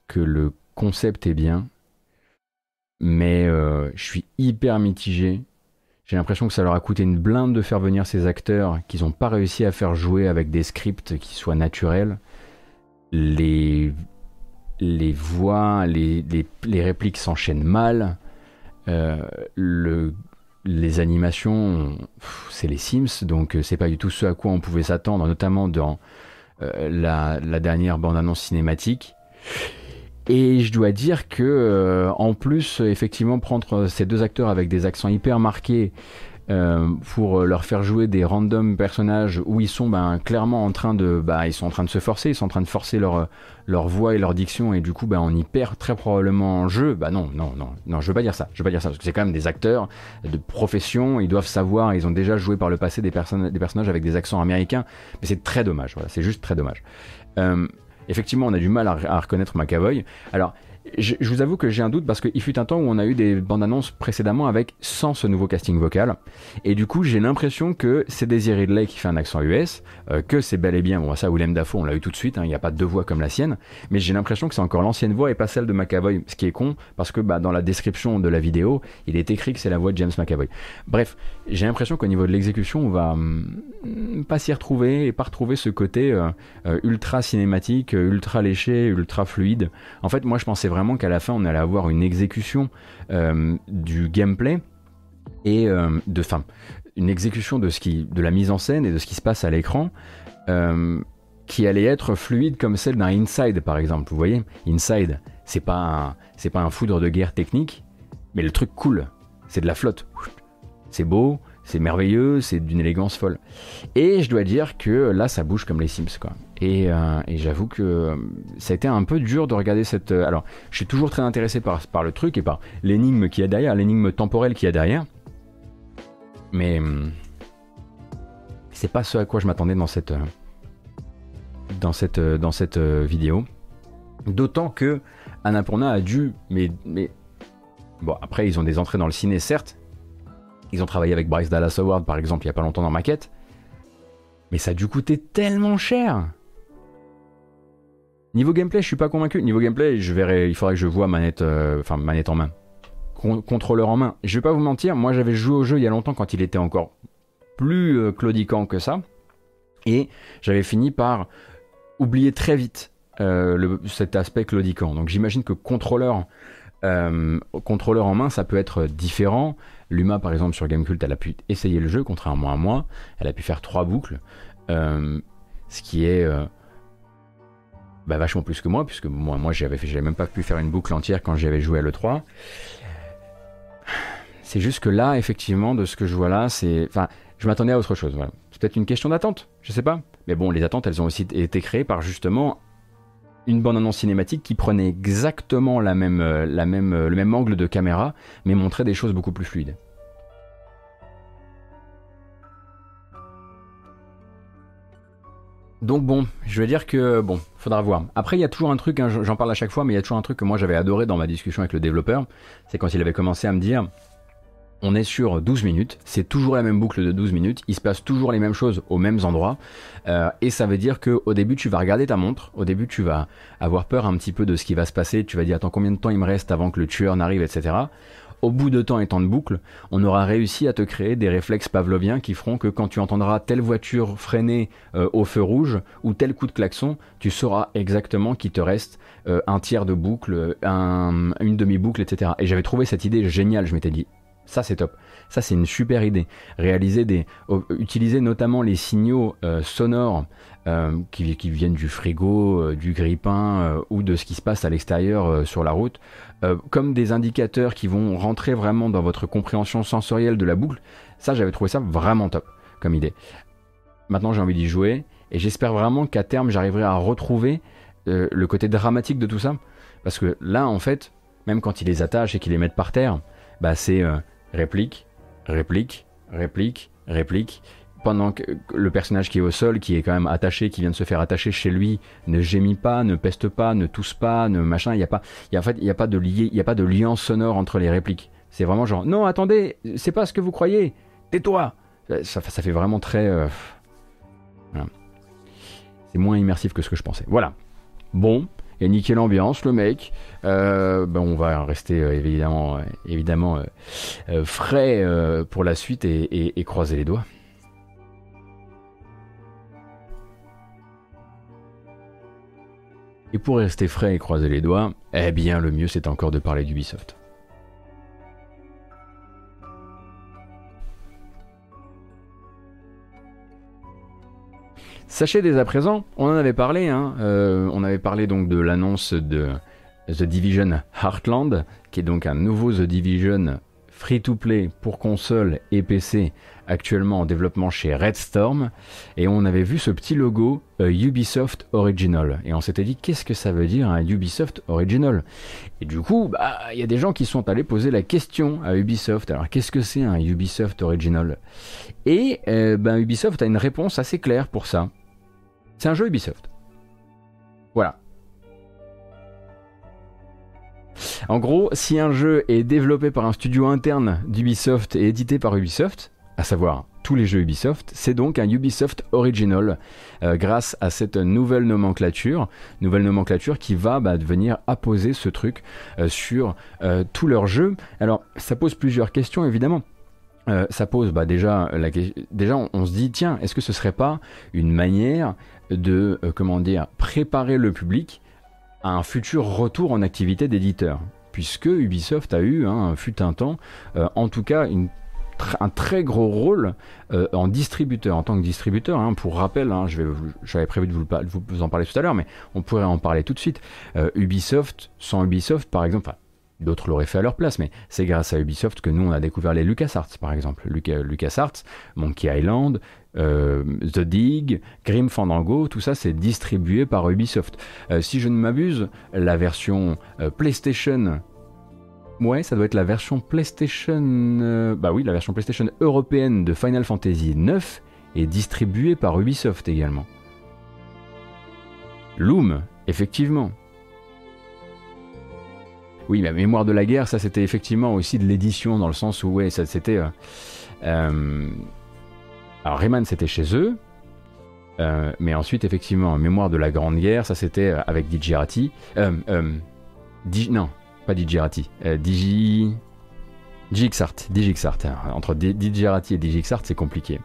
que le concept est bien, mais euh, je suis hyper mitigé. J'ai l'impression que ça leur a coûté une blinde de faire venir ces acteurs qu'ils n'ont pas réussi à faire jouer avec des scripts qui soient naturels. Les, les voix, les, les, les répliques s'enchaînent mal. Euh, le, les animations, c'est les Sims, donc euh, c'est pas du tout ce à quoi on pouvait s'attendre, notamment dans euh, la dernière bande-annonce cinématique. Et je dois dire que, euh, en plus, effectivement, prendre ces deux acteurs avec des accents hyper marqués euh, pour leur faire jouer des random personnages où ils sont ben, clairement en train de, bah, ils sont en train de se forcer, ils sont en train de forcer leur leur voix et leur diction et du coup, ben, on y perd très probablement en jeu. Bah non, non, non, non, je veux pas dire ça. Je veux pas dire ça parce que c'est quand même des acteurs de profession, ils doivent savoir, ils ont déjà joué par le passé des des personnages avec des accents américains, mais c'est très dommage. Voilà, c'est juste très dommage. Euh, effectivement, on a du mal à, reconnaître McAvoy. Alors, je, je vous avoue que j'ai un doute parce qu'il fut un temps où on a eu des bandes annonces précédemment avec sans ce nouveau casting vocal. Et du coup, j'ai l'impression que c'est Daisy Ridley qui fait un accent US, euh, que c'est bel et bien, bon, ça, Willem Dafoe, on l'a eu tout de suite, hein, il n'y a pas deux voix comme la sienne. Mais j'ai l'impression que c'est encore l'ancienne voix et pas celle de McAvoy, ce qui est con parce que bah, dans la description de la vidéo, il est écrit que c'est la voix de James McAvoy. Bref, j'ai l'impression qu'au niveau de l'exécution, on va hum, pas s'y retrouver et pas retrouver ce côté euh, euh, ultra cinématique, euh, ultra léché, ultra fluide. En fait, moi, je pensais vraiment qu'à la fin, on allait avoir une exécution du gameplay et de, fin, une exécution de ce qui, de la mise en scène et de ce qui se passe à l'écran. qui allait être fluide comme celle d'un Inside par exemple. Vous voyez, Inside, c'est pas pas un foudre de guerre technique, mais le truc cool, c'est de la flotte. C'est beau, c'est merveilleux, c'est d'une élégance folle. Et je dois dire que là, ça bouge comme les Sims, quoi. Et, euh, j'avoue que euh, ça a été un peu dur de regarder cette. euh, alors, je suis toujours très intéressé par, par le truc et par l'énigme qu'il y a derrière, l'énigme temporelle qu'il y a derrière. Mais c'est pas ce à quoi je m'attendais dans cette dans cette dans cette vidéo. D'autant que Annapurna a dû, mais mais bon après ils ont des entrées dans le ciné certes. Ils ont travaillé avec Bryce Dallas Howard par exemple il y a pas longtemps dans Maquette. Mais ça a dû coûter tellement cher. Niveau gameplay, je suis pas convaincu. Niveau gameplay, il faudrait que je vois manette, euh, enfin manette en main, Con- contrôleur en main. Je vais pas vous mentir, moi j'avais joué au jeu il y a longtemps quand il était encore plus euh, claudiquant que ça, et j'avais fini par oublier très vite euh, cet aspect claudiquant. Donc j'imagine que contrôleur, euh, contrôleur en main, ça peut être différent. Luma, par exemple, sur Gamecult, elle a pu essayer le jeu, contrairement à moi. Elle a pu faire trois boucles, euh, ce qui est euh, bah, vachement plus que moi, puisque moi, moi j'avais même pas pu faire une boucle entière quand j'avais joué à l'E3. C'est juste que là, effectivement, de ce que je vois là, c'est. Enfin, je m'attendais à autre chose. C'est peut-être une question d'attente, je sais pas. Mais bon, les attentes, elles ont aussi été créées par justement une bande-annonce cinématique qui prenait exactement euh, euh, le même angle de caméra, mais montrait des choses beaucoup plus fluides. Donc bon, je veux dire que bon, faudra voir. Après, il y a toujours un truc, hein, j'en parle à chaque fois, mais il y a toujours un truc que moi j'avais adoré dans ma discussion avec le développeur, c'est quand il avait commencé à me dire, on est sur 12 minutes, c'est toujours la même boucle de 12 minutes, il se passe toujours les mêmes choses aux mêmes endroits, euh, et ça veut dire que au début tu vas regarder ta montre, au début tu vas avoir peur un petit peu de ce qui va se passer, tu vas dire attends combien de temps il me reste avant que le tueur n'arrive, etc. Au bout de temps et temps de boucle, on aura réussi à te créer des réflexes pavloviens qui feront que quand tu entendras telle voiture freiner euh, au feu rouge ou tel coup de klaxon, tu sauras exactement qu'il te reste euh, un tiers de boucle, un- une demi-boucle, etc. Et j'avais trouvé cette idée géniale, je m'étais dit, ça c'est top. Ça c'est une super idée. Réaliser des, utiliser notamment les signaux euh, sonores euh, qui, viennent du frigo, euh, du grille-pain ou de ce qui se passe à l'extérieur sur la route, comme des indicateurs qui vont rentrer vraiment dans votre compréhension sensorielle de la boucle. Ça j'avais trouvé ça vraiment top comme idée. Maintenant j'ai envie d'y jouer et j'espère vraiment qu'à terme j'arriverai à retrouver le côté dramatique de tout ça. Parce que là en fait, même quand ils les attachent et qu'ils les mettent par terre, bah c'est réplique, réplique, réplique, réplique. Pendant que le personnage qui est au sol, qui est quand même attaché, qui vient de se faire attacher chez lui, ne gémit pas, ne peste pas, ne tousse pas, ne machin. Il y a pas, y a, fait, il a pas de il y a pas de lien sonore entre les répliques. C'est vraiment genre, non, attendez, c'est pas ce que vous croyez. Tais-toi. Ça, fait vraiment très. euh. C'est moins immersif que ce que je pensais. Voilà. Bon, il a niqué l'ambiance, le mec. Euh, ben on va rester euh, évidemment, euh, évidemment frais pour la suite et, et- et croiser les doigts. Et pour rester frais et croiser les doigts, eh bien le mieux c'est encore de parler d'Ubisoft. Sachez dès à présent, on en avait parlé, hein, euh, on avait parlé donc de l'annonce de The Division Heartland, qui est donc un nouveau The Division free-to-play pour console et PC, actuellement en développement chez Red Storm, et on avait vu ce petit logo euh, Ubisoft Original, et on s'était dit qu'est-ce que ça veut dire un Ubisoft Original? Et du coup, bah, il y a des gens qui sont allés poser la question à Ubisoft, alors qu'est-ce que c'est un Ubisoft Original? Et euh, ben, Ubisoft a une réponse assez claire pour ça. C'est un jeu Ubisoft. Voilà. En gros, si un jeu est développé par un studio interne d'Ubisoft et édité par Ubisoft, à savoir tous les jeux Ubisoft, c'est donc un Ubisoft Original euh, grâce à cette nouvelle nomenclature, nouvelle nomenclature qui va bah, venir apposer ce truc euh, sur euh, tous leurs jeux. Alors, ça pose plusieurs questions évidemment. Ça pose bah, déjà la déjà on, on se dit tiens est-ce que ce serait pas une manière de comment dire préparer le public un futur retour en activité d'éditeur puisque Ubisoft a eu hein, fut un temps euh, en tout cas une un très gros rôle en distributeur, en tant que distributeur. Hein. pour rappel, hein, j'avais prévu de vous, en parler tout à l'heure, mais on pourrait en parler tout de suite. Ubisoft, sans Ubisoft, par exemple, D'autres l'auraient fait à leur place, mais c'est grâce à Ubisoft que nous on a découvert les LucasArts par exemple. Lucas, LucasArts, Monkey Island, euh, The Dig, Grim Fandango, tout ça c'est distribué par Ubisoft. Euh, si je ne m'abuse, la version euh, PlayStation. Ouais, ça doit être la version PlayStation. bah oui, la version PlayStation européenne de Final Fantasy IX est distribuée par Ubisoft également. Loom, effectivement. Oui, la mémoire de la guerre, ça c'était effectivement aussi de l'édition dans le sens où, ouais, ça c'était. Alors Rayman c'était chez eux, euh, mais ensuite effectivement, mémoire de la grande guerre, ça c'était avec Digirati. non, pas Digirati. Digi. Digixart, Digixart. Entre Digirati et Digixart, c'est compliqué.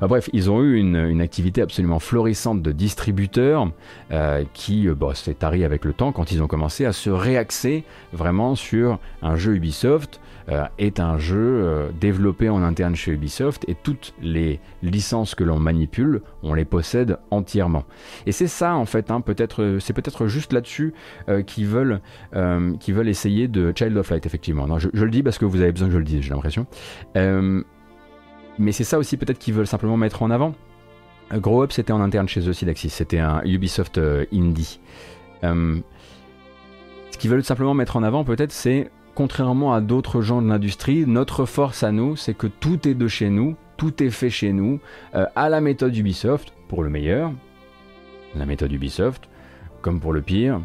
bref, ils ont eu une, activité absolument florissante de distributeurs euh, qui euh, bah, s'est tari avec le temps quand ils ont commencé à se réaxer vraiment sur un jeu Ubisoft euh, est un jeu développé en interne chez Ubisoft et toutes les licences que l'on manipule, on les possède entièrement. Et c'est ça en fait, hein, peut-être, c'est peut-être juste là-dessus qu'ils veulent, veulent essayer de Child of Light effectivement. Non, je, le dis parce que vous avez besoin que je le dise, j'ai l'impression. mais c'est ça aussi peut-être qu'ils veulent simplement mettre en avant. Grow Up, c'était en interne chez eux, Sidaxis. C'était un Ubisoft euh, indie. Euh, ce qu'ils veulent simplement mettre en avant, peut-être, c'est, contrairement à d'autres gens de l'industrie, notre force à nous, c'est que tout est de chez nous, tout est fait chez nous, euh, à la méthode Ubisoft, pour le meilleur. La méthode Ubisoft, comme pour le pire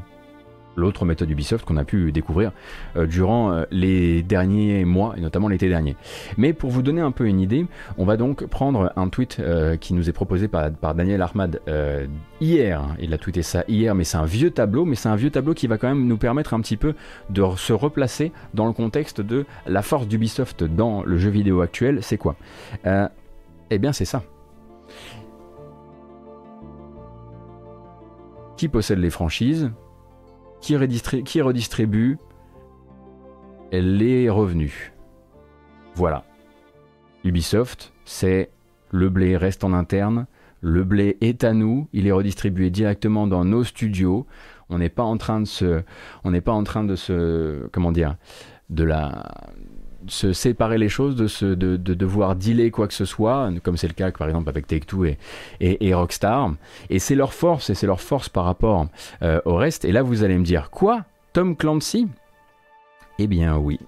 l'autre méthode Ubisoft qu'on a pu découvrir euh, durant euh, les derniers mois, et notamment l'été dernier. Mais pour vous donner un peu une idée, on va donc prendre un tweet euh, qui nous est proposé par, Daniel Ahmad hier. Il a tweeté ça hier, mais c'est un vieux tableau, mais c'est un vieux tableau qui va quand même nous permettre un petit peu de se replacer dans le contexte de la force d'Ubisoft dans le jeu vidéo actuel. C'est quoi? Eh bien, c'est ça. Qui possède les franchises? Qui, redistribue, les revenus. Voilà. Ubisoft, c'est le blé reste en interne, le blé est à nous, il est redistribué directement dans nos studios. On n'est pas en train de se, on n'est pas en train de se, comment dire, de la, se séparer les choses, de, se, de, devoir dealer quoi que ce soit, comme c'est le cas par exemple avec Take-Two et, et, Rockstar. Et c'est leur force, et c'est leur force par rapport euh, au reste. Et là, vous allez me dire, quoi? Tom Clancy? Eh bien oui.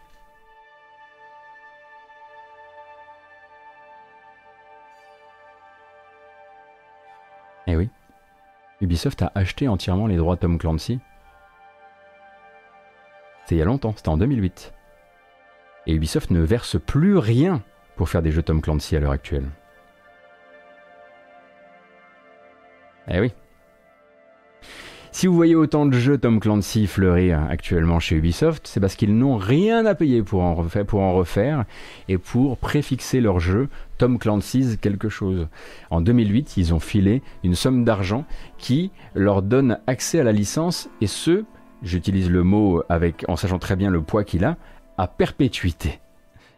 Eh oui. Ubisoft a acheté entièrement les droits de Tom Clancy. C'était il y a longtemps, c'était en 2008. Et Ubisoft ne verse plus rien pour faire des jeux Tom Clancy à l'heure actuelle. Eh oui. Si vous voyez autant de jeux Tom Clancy fleurir actuellement chez Ubisoft, c'est parce qu'ils n'ont rien à payer pour en, refaire, et pour préfixer leur jeu Tom Clancy's quelque chose. En 2008, ils ont filé une somme d'argent qui leur donne accès à la licence et ce, j'utilise le mot avec, en sachant très bien le poids qu'il a, à perpétuité.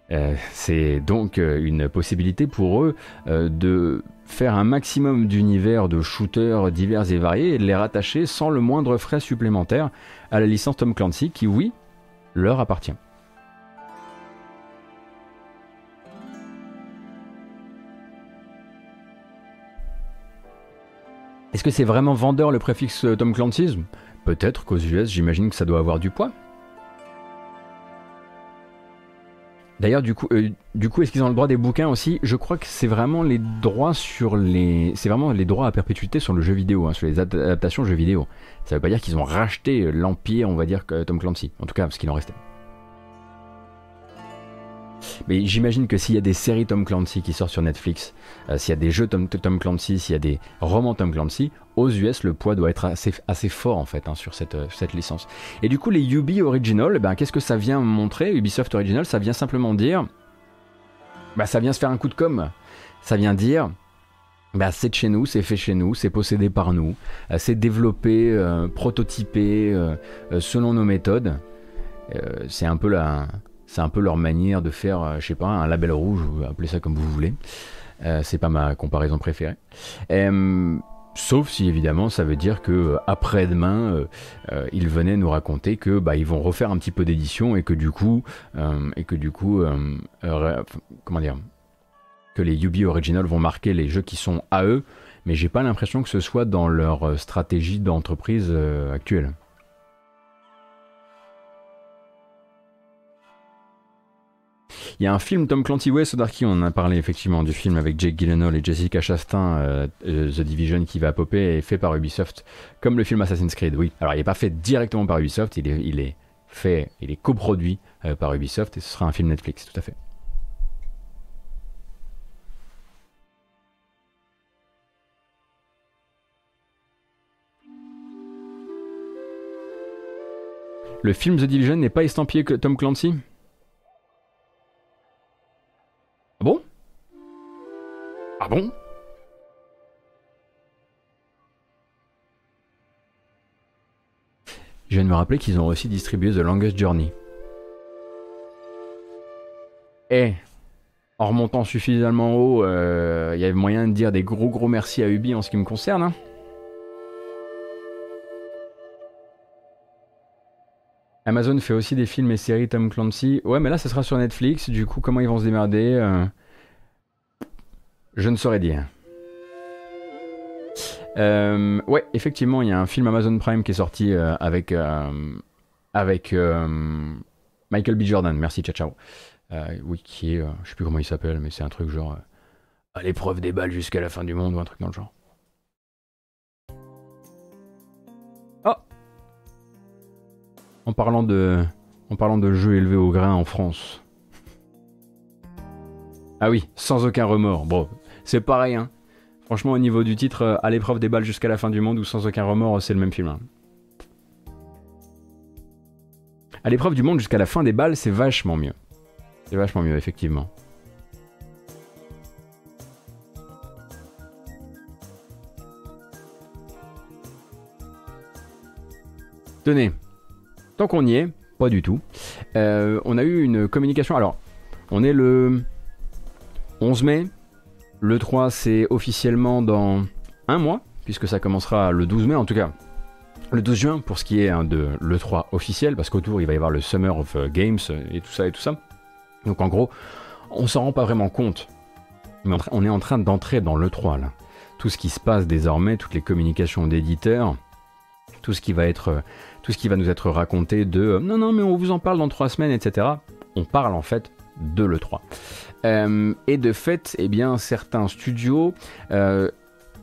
Euh, c'est donc euh, une possibilité pour eux euh, de faire un maximum d'univers de shooters divers et variés et de les rattacher sans le moindre frais supplémentaire à la licence Tom Clancy qui, oui, leur appartient. Est-ce que c'est vraiment vendeur le préfixe Tom Clancy Peut-être qu'aux US, j'imagine que ça doit avoir du poids. D'ailleurs, du coup, euh, du est-ce qu'ils ont le droit des bouquins aussi? Je crois que c'est vraiment les droits sur les, c'est vraiment les droits à perpétuité sur le jeu vidéo, hein, sur les adaptations jeux vidéo. Ça veut pas dire qu'ils ont racheté l'empire, on va dire, Tom Clancy. En tout cas, parce qu'il en restait. Mais j'imagine que s'il y a des séries Tom Clancy qui sortent sur Netflix, euh, s'il y a des jeux Tom, Clancy, s'il y a des romans Tom Clancy, aux US, le poids doit être assez, fort en fait hein, sur cette, euh, cette, licence. Et du coup, les Ubi Original, eh ben, qu'est-ce que ça vient montrer Ubisoft Original, ça vient simplement dire, bah, ça vient se faire un coup de com. Ça vient dire, bah, c'est de chez nous, c'est fait chez nous, c'est possédé par nous, euh, c'est développé, prototypé selon nos méthodes. c'est un peu la, C'est un peu leur manière de faire, euh, je sais pas, un label rouge, ou appelez ça comme vous voulez. Euh, c'est pas ma comparaison préférée. Euh, sauf si évidemment ça veut dire que après-demain ils venaient nous raconter que bah, ils vont refaire un petit peu d'édition et que du coup et que du coup comment dire que les Ubi Original vont marquer les jeux qui sont à eux, mais j'ai pas l'impression que ce soit dans leur stratégie d'entreprise actuelle. Il y a un film Tom Clancy West Darky, on en a parlé effectivement du film avec Jake Gyllenhaal et Jessica Chastain, euh, euh, The Division qui va popper et fait par Ubisoft, comme le film Assassin's Creed. Oui, alors il n'est pas fait directement par Ubisoft, il est, fait, il est coproduit euh, par Ubisoft et ce sera un film Netflix, tout à fait. Le film The Division n'est pas estampillé que Tom Clancy? Ah bon? Je viens de me rappeler qu'ils ont aussi distribué The Longest Journey. Et en remontant suffisamment haut, euh, il y avait moyen de dire des gros gros merci à Ubi en ce qui me concerne. hein. Amazon fait aussi des films et séries Tom Clancy. Ouais, mais là, ça sera sur Netflix. Du coup, comment ils vont se démerder euh, Je ne saurais dire. Euh, ouais, effectivement, il y a un film Amazon Prime qui est sorti euh, avec, euh, avec Michael B. Jordan. Merci, ciao, ciao. Oui, qui est, je sais plus comment il s'appelle, mais c'est un truc genre à l'épreuve des balles jusqu'à la fin du monde ou un truc dans le genre. Oh En parlant de, en parlant de jeux élevés au grain en France. Ah oui, sans aucun remords. Bon, c'est pareil, hein. Franchement, au niveau du titre, euh, à l'épreuve des balles jusqu'à la fin du monde ou sans aucun remords, c'est le même film. hein. À l'épreuve du monde jusqu'à la fin des balles, c'est vachement mieux. C'est vachement mieux, effectivement. Tenez, tant qu'on y est, pas du tout. Euh, on a eu une communication. Alors, on est le 11 mai. Le 3, c'est officiellement dans un mois, puisque ça commencera le 12 mai, en tout cas. Le 12 juin, pour ce qui est hein, de l'E3 officiel, parce qu'autour, il va y avoir le Summer of euh, Games euh, et tout ça et tout ça. Donc, en gros, on s'en rend pas vraiment compte. Mais on est en train d'entrer dans l'E3, là. Tout ce qui se passe désormais, toutes les communications d'éditeurs, tout ce qui va être, euh, tout ce qui va nous être raconté de non, non, mais on vous en parle dans trois semaines, etc. On parle en fait de l'E3. Euh, et de fait, eh bien, certains studios, euh,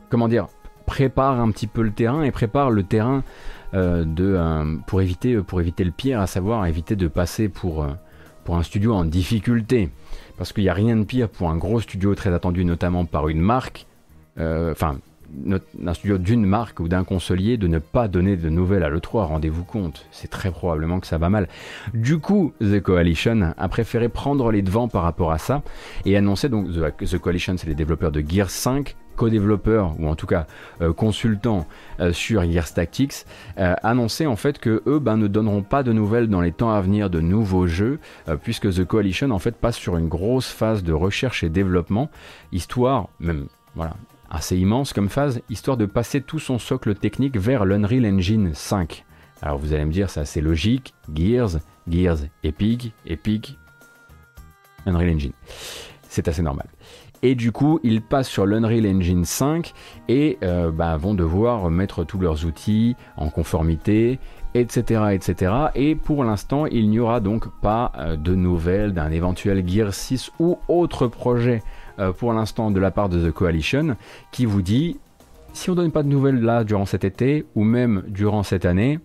comment dire, préparent un petit peu le terrain et préparent le terrain euh, de, pour, éviter, pour éviter le pire, à savoir éviter de passer pour, pour un studio en difficulté. Parce qu'il n'y a rien de pire pour un gros studio très attendu, notamment par une marque, enfin, not- un studio d'une marque ou d'un consolier, de ne pas donner de nouvelles à l'E3, rendez-vous compte. C'est très probablement que ça va mal. Du coup, The Coalition a préféré prendre les devants par rapport à ça et annoncer donc The, Coalition, c'est les développeurs de Gears 5, co-développeurs ou en tout cas euh, consultants euh, sur Gears Tactics, euh, en fait que eux ben, ne donneront pas de nouvelles dans les temps à venir de nouveaux jeux, euh, puisque The Coalition en fait passe sur une grosse phase de recherche et développement, histoire même voilà assez immense comme phase, histoire de passer tout son socle technique vers l'Unreal Engine 5. Alors vous allez me dire, c'est assez logique, Gears, Gears, Epic, Epic, Unreal Engine. C'est assez normal. Et du coup, ils passent sur l'Unreal Engine 5 et euh, bah, vont devoir mettre tous leurs outils en conformité, etc. etc. Et pour l'instant, il n'y aura donc pas euh, de nouvelles d'un éventuel Gear 6 ou autre projet euh, pour l'instant de la part de The Coalition qui vous dit si on donne pas de nouvelles là durant cet été ou même durant cette année,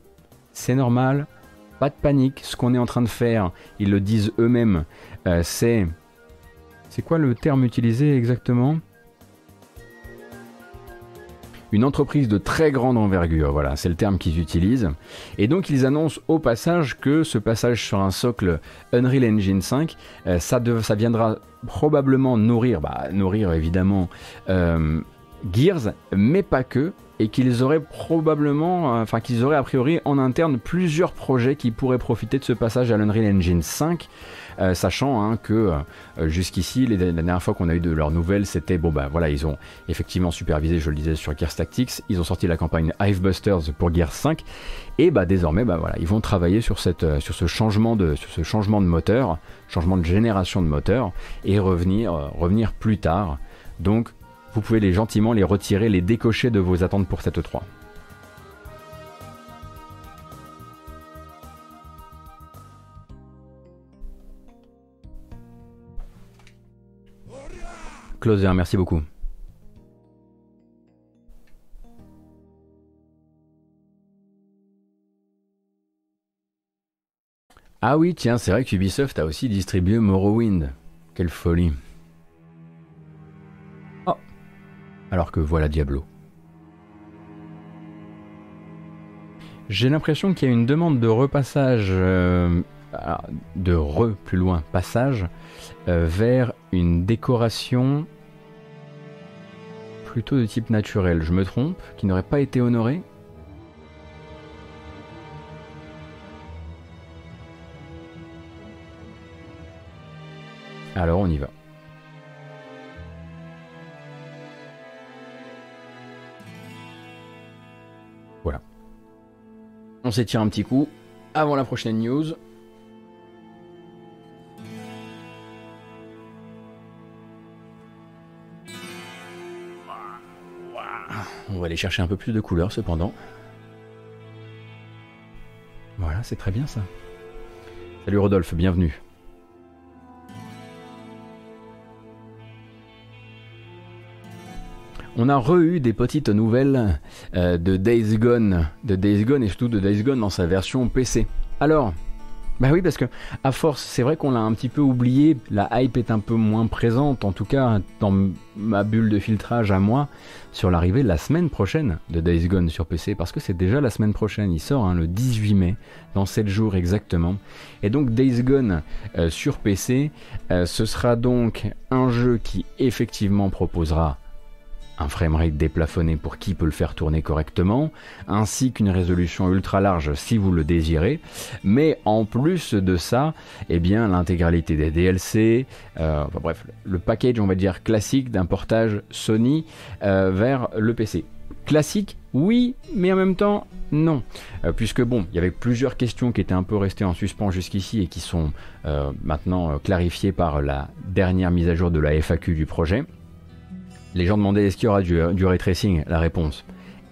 c'est normal, pas de panique. Ce qu'on est en train de faire, ils le disent eux-mêmes, euh, c'est. C'est quoi le terme utilisé exactement? Une entreprise de très grande envergure, voilà, c'est le terme qu'ils utilisent. Et donc ils annoncent au passage que ce passage sur un socle Unreal Engine 5, euh, ça, ça viendra probablement nourrir, bah, nourrir évidemment euh, Gears, mais pas que, et qu'ils auraient probablement, euh, enfin qu'ils auraient a priori en interne plusieurs projets qui pourraient profiter de ce passage à l'Unreal Engine 5. Euh, sachant hein, que euh, jusqu'ici, la dernière fois qu'on a eu de leurs nouvelles, c'était bon bah voilà, ils ont effectivement supervisé, je le disais sur Gears Tactics, ils ont sorti la campagne Hivebusters pour Gears 5, et bah désormais bah voilà, ils vont travailler sur cette sur ce changement de sur ce changement de moteur, changement de génération de moteur, et revenir revenir plus tard. Donc vous pouvez les gentiment les retirer, les décocher de vos attentes pour cette 3. Closer, merci beaucoup. Ah oui, tiens, c'est vrai qu'Ubisoft a aussi distribué Morrowind. Quelle folie. Oh. Alors que voilà Diablo. J'ai l'impression qu'il y a une demande de repassage, euh, de re plus loin, passage, euh, vers une décoration plutôt de type naturel. Je me trompe Qui n'aurait pas été honoré Alors on y va. Voilà. On s'étire un petit coup avant la prochaine news. On va aller chercher un peu plus de couleurs cependant. Voilà, c'est très bien ça. Salut Rodolphe, bienvenue. On a re-eu des petites nouvelles euh, de Days de Days Gone et surtout de Days Gone dans sa version PC. Alors, bah oui, parce que à force, c'est vrai qu'on l'a un petit peu oublié, la hype est un peu moins présente, en tout cas dans ma bulle de filtrage à moi, sur l'arrivée la semaine prochaine de Days Gone sur PC, parce que c'est déjà la semaine prochaine, il sort hein, le 18 mai, dans 7 jours exactement. Et donc Days Gone euh, sur PC, euh, ce sera donc un jeu qui effectivement proposera un framerate déplafonné pour qui peut le faire tourner correctement, ainsi qu'une résolution ultra large si vous le désirez, mais en plus de ça, eh bien l'intégralité des DLC, euh, bref, le package on va dire classique d'un portage Sony euh, vers le PC. Classique, oui, mais en même temps, non. Euh, puisque bon, il y avait plusieurs questions qui étaient un peu restées en suspens jusqu'ici et qui sont maintenant clarifiées par la dernière mise à jour de la FAQ du projet. Les gens demandaient est-ce qu'il y aura du, du ray tracing? La réponse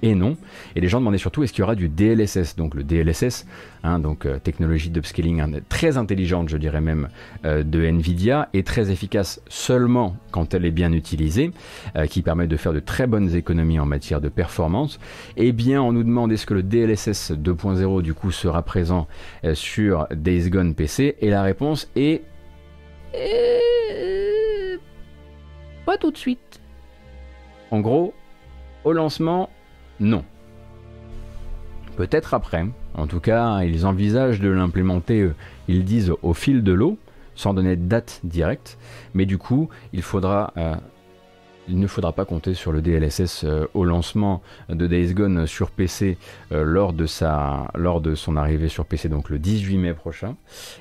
et non. Et les gens demandaient surtout est-ce qu'il y aura du DLSS. Donc le DLSS, hein, donc euh, technologie d'upscaling hein, très intelligente, je dirais même, euh, de Nvidia, et très efficace seulement quand elle est bien utilisée, euh, qui permet de faire de très bonnes économies en matière de performance. Eh bien, on nous demande est-ce que le DLSS 2.0 du coup sera présent sur Days Gone PC, et la réponse est pas tout de suite. En gros, au lancement, non. Peut-être après. En tout cas, ils envisagent de l'implémenter, euh, ils disent, au fil de l'eau, sans donner de date directe. Mais du coup, il faudra euh, il ne faudra pas compter sur le DLSS euh, au lancement de Days Gone sur PC euh, lors, de sa, son arrivée sur PC, donc le 18 mai prochain.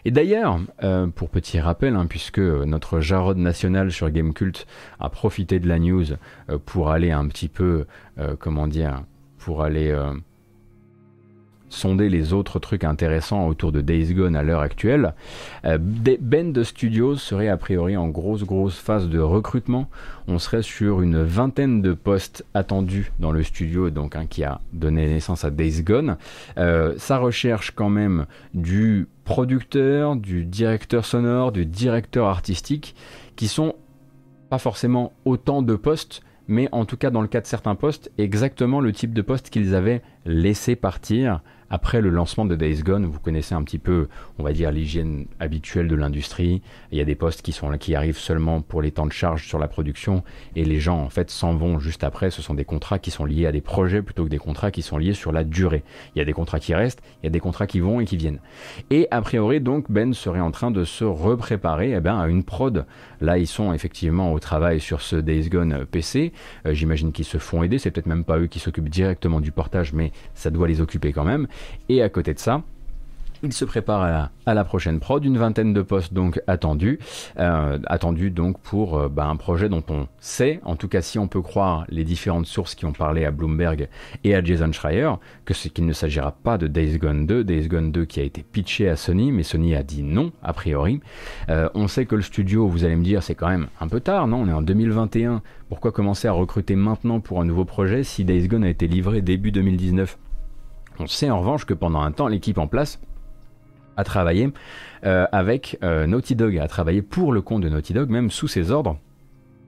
Et d'ailleurs, euh, pour petit rappel, hein, puisque notre Jarod national sur Gamecult a profité de la news pour aller un petit peu, comment dire, pour aller sonder les autres trucs intéressants autour de Days Gone à l'heure actuelle, euh, Bend Studios serait a priori en grosse grosse phase de recrutement. On serait sur une vingtaine de postes attendus dans le studio, donc hein, qui a donné naissance à Days Gone. Euh, ça recherche quand même du producteur, du directeur sonore, du directeur artistique, qui sont pas forcément autant de postes, mais en tout cas dans le cas de certains postes, exactement le type de poste qu'ils avaient laissé partir après le lancement de Days Gone, vous connaissez un petit peu, on va dire, l'hygiène habituelle de l'industrie. Il y a des postes qui sont qui arrivent seulement pour les temps de charge sur la production et les gens, en fait, s'en vont juste après. Ce sont des contrats qui sont liés à des projets plutôt que des contrats qui sont liés sur la durée. Il y a des contrats qui restent, il y a des contrats qui vont et qui viennent. Et a priori, donc, Ben serait en train de se repréparer eh ben, à une prod. Là, ils sont effectivement au travail sur ce Days Gone PC. Euh, j'imagine qu'ils se font aider. C'est peut-être même pas eux qui s'occupent directement du portage, mais ça doit les occuper quand même. Et à côté de ça, Il se prépare à la, prochaine prod, une vingtaine de postes donc attendus, euh, attendus donc pour euh, bah, un projet dont on sait, en tout cas si on peut croire les différentes sources qui ont parlé à Bloomberg et à Jason Schreier, que c'est qu'il ne s'agira pas de Days Gone 2, Days Gone 2 qui a été pitché à Sony, mais Sony a dit non a priori. Euh, on sait que le studio, vous allez me dire, c'est quand même un peu tard, non? On est en 2021, pourquoi commencer à recruter maintenant pour un nouveau projet si Days Gone a été livré début 2019 on sait en revanche que pendant un temps, l'équipe en place a travaillé euh, avec euh, Naughty Dog, a travaillé pour le compte de Naughty Dog, même sous ses ordres,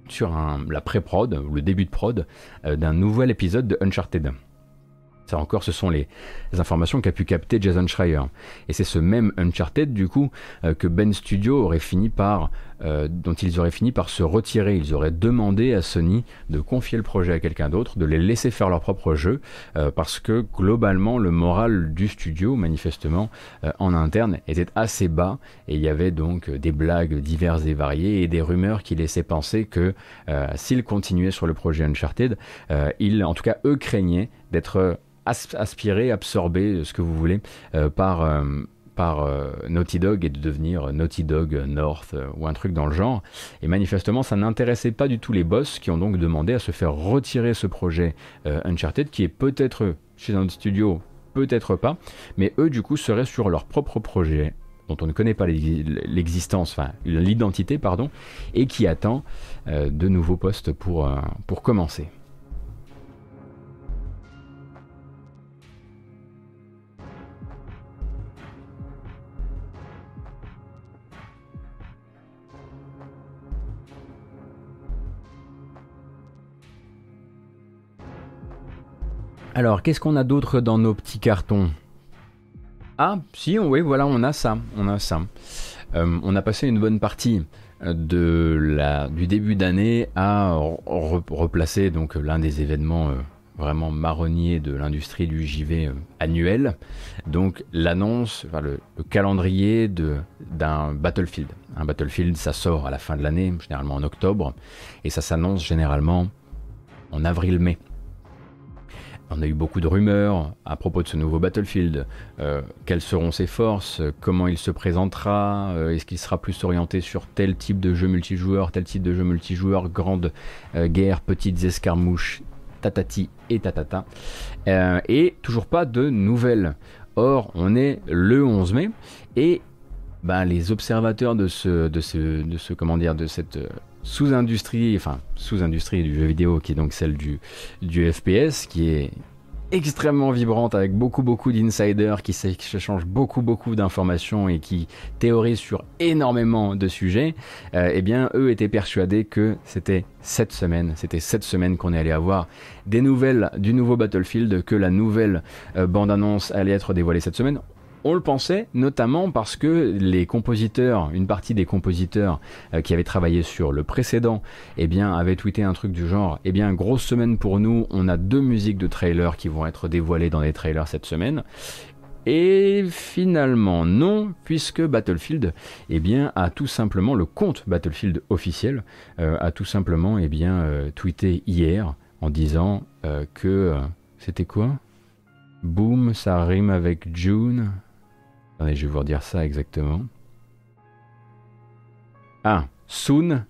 sur la pré-prod, le début de prod, euh, d'un nouvel épisode de Uncharted. Ça encore, ce sont les, informations qu'a pu capter Jason Schreier. Et c'est ce même Uncharted, du coup, que Ben Studio aurait fini par, euh, dont ils auraient fini par se retirer. Ils auraient demandé à Sony de confier le projet à quelqu'un d'autre, de les laisser faire leur propre jeu, euh, parce que globalement, le moral du studio, manifestement, en interne, était assez bas. Et il y avait donc des blagues diverses et variées et des rumeurs qui laissaient penser que s'ils continuaient sur le projet Uncharted, ils, en tout cas, eux craignaient d'être aspirer, absorber, ce que vous voulez, euh, par, euh, par euh, Naughty Dog et de devenir Naughty Dog North ou un truc dans le genre. Et manifestement, ça n'intéressait pas du tout les boss qui ont donc demandé à se faire retirer ce projet Uncharted qui est peut-être chez un studio, peut-être pas, mais eux du coup seraient sur leur propre projet dont on ne connaît pas l'existence, enfin l'identité, pardon, et qui attend de nouveaux postes pour, pour commencer. Alors, qu'est-ce qu'on a d'autre dans nos petits cartons? Ah, si, oui, voilà, on a ça, on a ça. Euh, on a passé une bonne partie euh, du début d'année à replacer donc l'un des événements euh, vraiment marronniers de l'industrie du JV annuel, donc l'annonce, le, calendrier d'un Battlefield. Un Battlefield, ça sort à la fin de l'année, généralement en octobre, et ça s'annonce généralement en avril-mai. On a eu beaucoup de rumeurs à propos de ce nouveau Battlefield. Euh, quelles seront ses forces? Comment il se présentera? Euh, Est-ce qu'il sera plus orienté sur tel type de jeu multijoueur, tel type de jeu multijoueur, grande euh, guerre, petites escarmouches, tatati et tatata Et toujours pas de nouvelles. Or, on est le 11 mai et ben, les observateurs de ce, de ce, de ce comment dire, de cette sous-industrie, enfin sous-industrie du jeu vidéo qui est donc celle du, FPS, qui est extrêmement vibrante avec beaucoup beaucoup d'insiders qui s'échangent beaucoup beaucoup d'informations et qui théorisent sur énormément de sujets, euh, eh bien eux étaient persuadés que c'était cette semaine, c'était cette semaine qu'on allait avoir des nouvelles du nouveau Battlefield, que la nouvelle euh, bande-annonce allait être dévoilée cette semaine. On le pensait notamment parce que les compositeurs, une partie des compositeurs euh, qui avaient travaillé sur le précédent, eh bien, avaient tweeté un truc du genre, eh bien, grosse semaine pour nous, on a deux musiques de trailer qui vont être dévoilées dans les trailers cette semaine. Et finalement non, puisque Battlefield eh bien, a tout simplement, le compte Battlefield officiel, euh, a tout simplement eh bien, euh, tweeté hier en disant que... C'était quoi? Boom, ça rime avec June je vais vous redire ça exactement. Ah, soon,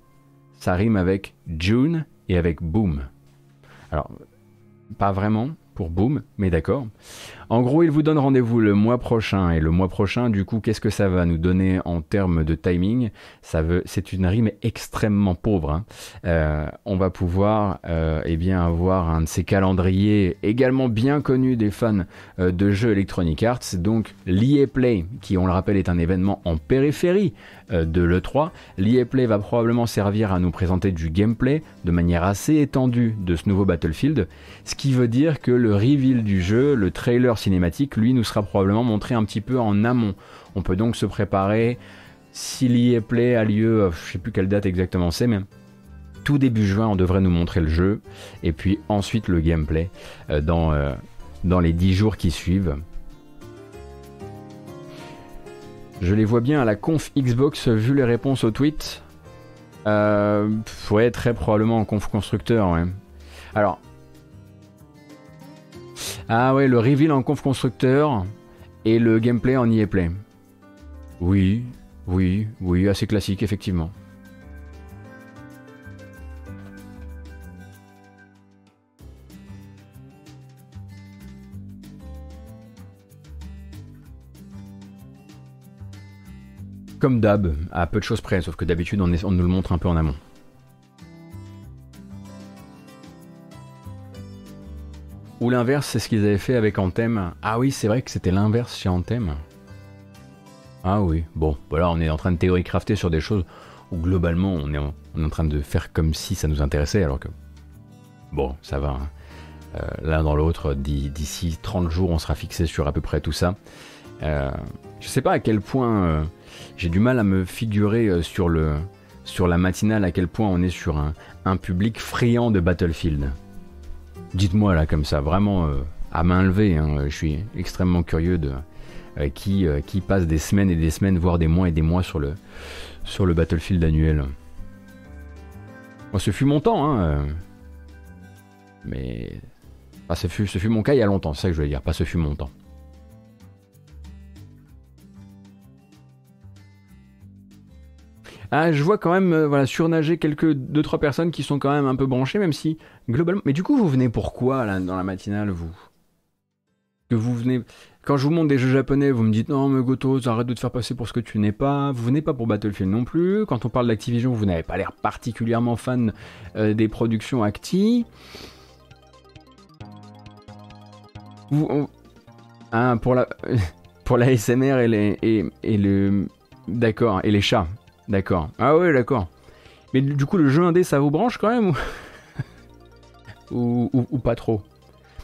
ça rime avec June et avec boom. Alors, pas vraiment pour boom, mais d'accord. En gros, il vous donne rendez-vous le mois prochain. Et le mois prochain, du coup, qu'est-ce que ça va nous donner en termes de timing? Ça veut, c'est une rime extrêmement pauvre. Hein. Euh, on va pouvoir, euh, eh bien, avoir un de ces calendriers également bien connus des fans euh, de jeux Electronic Arts, donc l'EA Play, qui, on le rappelle, est un événement en périphérie de l'E3. L'EA Play va probablement servir à nous présenter du gameplay de manière assez étendue de ce nouveau Battlefield, ce qui veut dire que le reveal du jeu, le trailer lui, nous sera probablement montré un petit peu en amont. On peut donc se préparer, si l'EA Play a lieu, euh, je sais plus quelle date exactement c'est, mais tout début juin, on devrait nous montrer le jeu, et puis ensuite le gameplay euh, dans, euh, dans les 10 jours qui suivent. Je les vois bien à la conf Xbox, vu les réponses aux tweets. Euh, très probablement en conf constructeur. Alors, ah ouais, le reveal en conf constructeur. Et le gameplay en y play. Oui, oui, oui, assez classique, effectivement. Comme d'hab, à peu de choses près, sauf que d'habitude on nous le montre un peu en amont. Ou l'inverse, c'est ce qu'ils avaient fait avec Anthem. Ah oui, c'est vrai que c'était l'inverse chez Anthem. Ah oui, bon, voilà, on est en train de théorie crafter sur des choses où globalement on est en, en train de faire comme si ça nous intéressait, alors que. Bon, ça va. Hein. Euh, l'un dans l'autre, d'ici 30 jours, on sera fixé sur à peu près tout ça. Euh, je sais pas à quel point. Euh, j'ai du mal à me figurer euh, sur, le, sur la matinale à quel point on est sur un, un public friand de Battlefield. Dites-moi là comme ça, vraiment euh, à main levée, hein, je suis extrêmement curieux de euh, qui, euh, passe des semaines et des semaines, voire des mois et des mois sur le, sur le Battlefield annuel. Ce fut mon temps, hein, euh, mais ce, fut, ce fut mon cas il y a longtemps, c'est ça que je voulais dire, pas ce fut mon temps. Ah, je vois quand même euh, voilà, surnager quelques deux trois personnes qui sont quand même un peu branchées, même si globalement. Mais du coup, vous venez pourquoi là, dans la matinale, vous? Que vous venez. Quand je vous montre des jeux japonais, vous me dites non, mais Goto, arrête de te faire passer pour ce que tu n'es pas. Vous venez pas pour Battlefield non plus. Quand on parle d'Activision, vous n'avez pas l'air particulièrement fan euh, des productions Acti. Ah, pour la pour la SMR et les d'accord et les chats. D'accord. Ah ouais, d'accord. Mais du coup, le jeu indé, ça vous branche quand même ou, pas trop?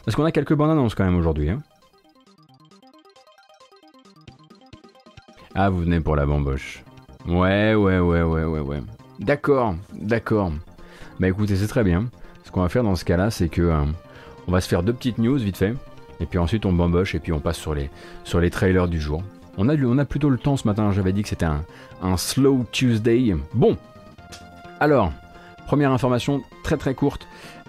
Parce qu'on a quelques bandes annonces quand même aujourd'hui. hein. Ah, vous venez pour la bamboche. Ouais, ouais, ouais, ouais, ouais, ouais. D'accord, d'accord. Bah écoutez, c'est très bien. Ce qu'on va faire dans ce cas-là, c'est que euh, on va se faire deux petites news vite fait. Et puis ensuite, on bamboche et puis on passe sur les, sur les trailers du jour. On a, plutôt le temps ce matin, j'avais dit que c'était un, slow Tuesday. Bon, alors, première information très très courte.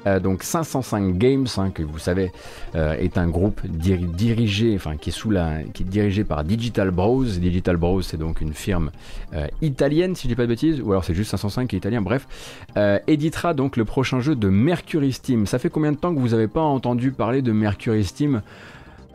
Euh, donc 505 Games, hein, que vous savez, euh, est un groupe diri- dirigé, enfin qui est sous la, qui est dirigé par Digital Bros. Digital Bros, c'est donc une firme euh, italienne, si je dis pas de bêtises, ou alors c'est juste 505 qui est italien. Bref, éditera donc le prochain jeu de Mercury Steam. Ça fait combien de temps que vous n'avez pas entendu parler de Mercury Steam?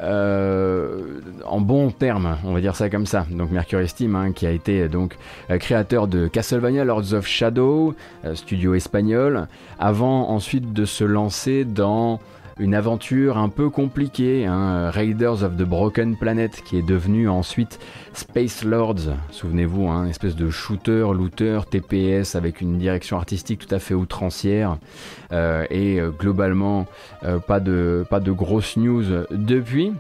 Euh, en bon terme, on va dire ça comme ça. Donc Mercury Steam, hein, qui a été donc euh, créateur de Castlevania Lords of Shadow, euh, studio espagnol, avant ensuite de se lancer dans une aventure un peu compliquée, hein, Raiders of the Broken Planet, qui est devenu ensuite Space Lords, souvenez-vous, un espèce de shooter, looter, TPS avec une direction artistique tout à fait outrancière, euh, et euh, globalement euh, pas, de, pas grosses news depuis.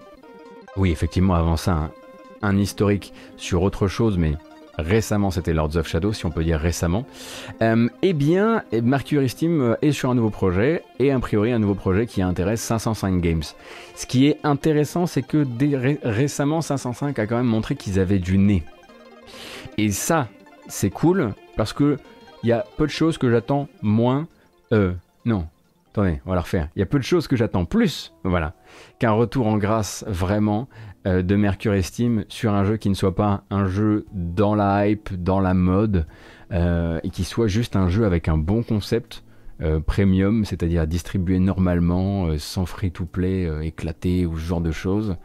Oui, effectivement, avant ça, un historique sur autre chose, mais récemment c'était Lords of Shadow, si on peut dire récemment. Euh, eh bien, Mercury Steam euh, est sur un nouveau projet, et a priori un nouveau projet qui intéresse 505 Games. Ce qui est intéressant, c'est que dès ré- récemment, 505 a quand même montré qu'ils avaient du nez. Et ça, c'est cool, parce que il y a peu de choses que j'attends moins. Euh, non. Attendez, on va la refaire. Il y a peu de choses que j'attends plus, voilà, qu'un retour en grâce vraiment euh, de Mercury Steam sur un jeu qui ne soit pas un jeu dans la hype, dans la mode, euh, et qui soit juste un jeu avec un bon concept euh, premium, c'est-à-dire distribué normalement, sans free-to-play éclaté ou ce genre de choses.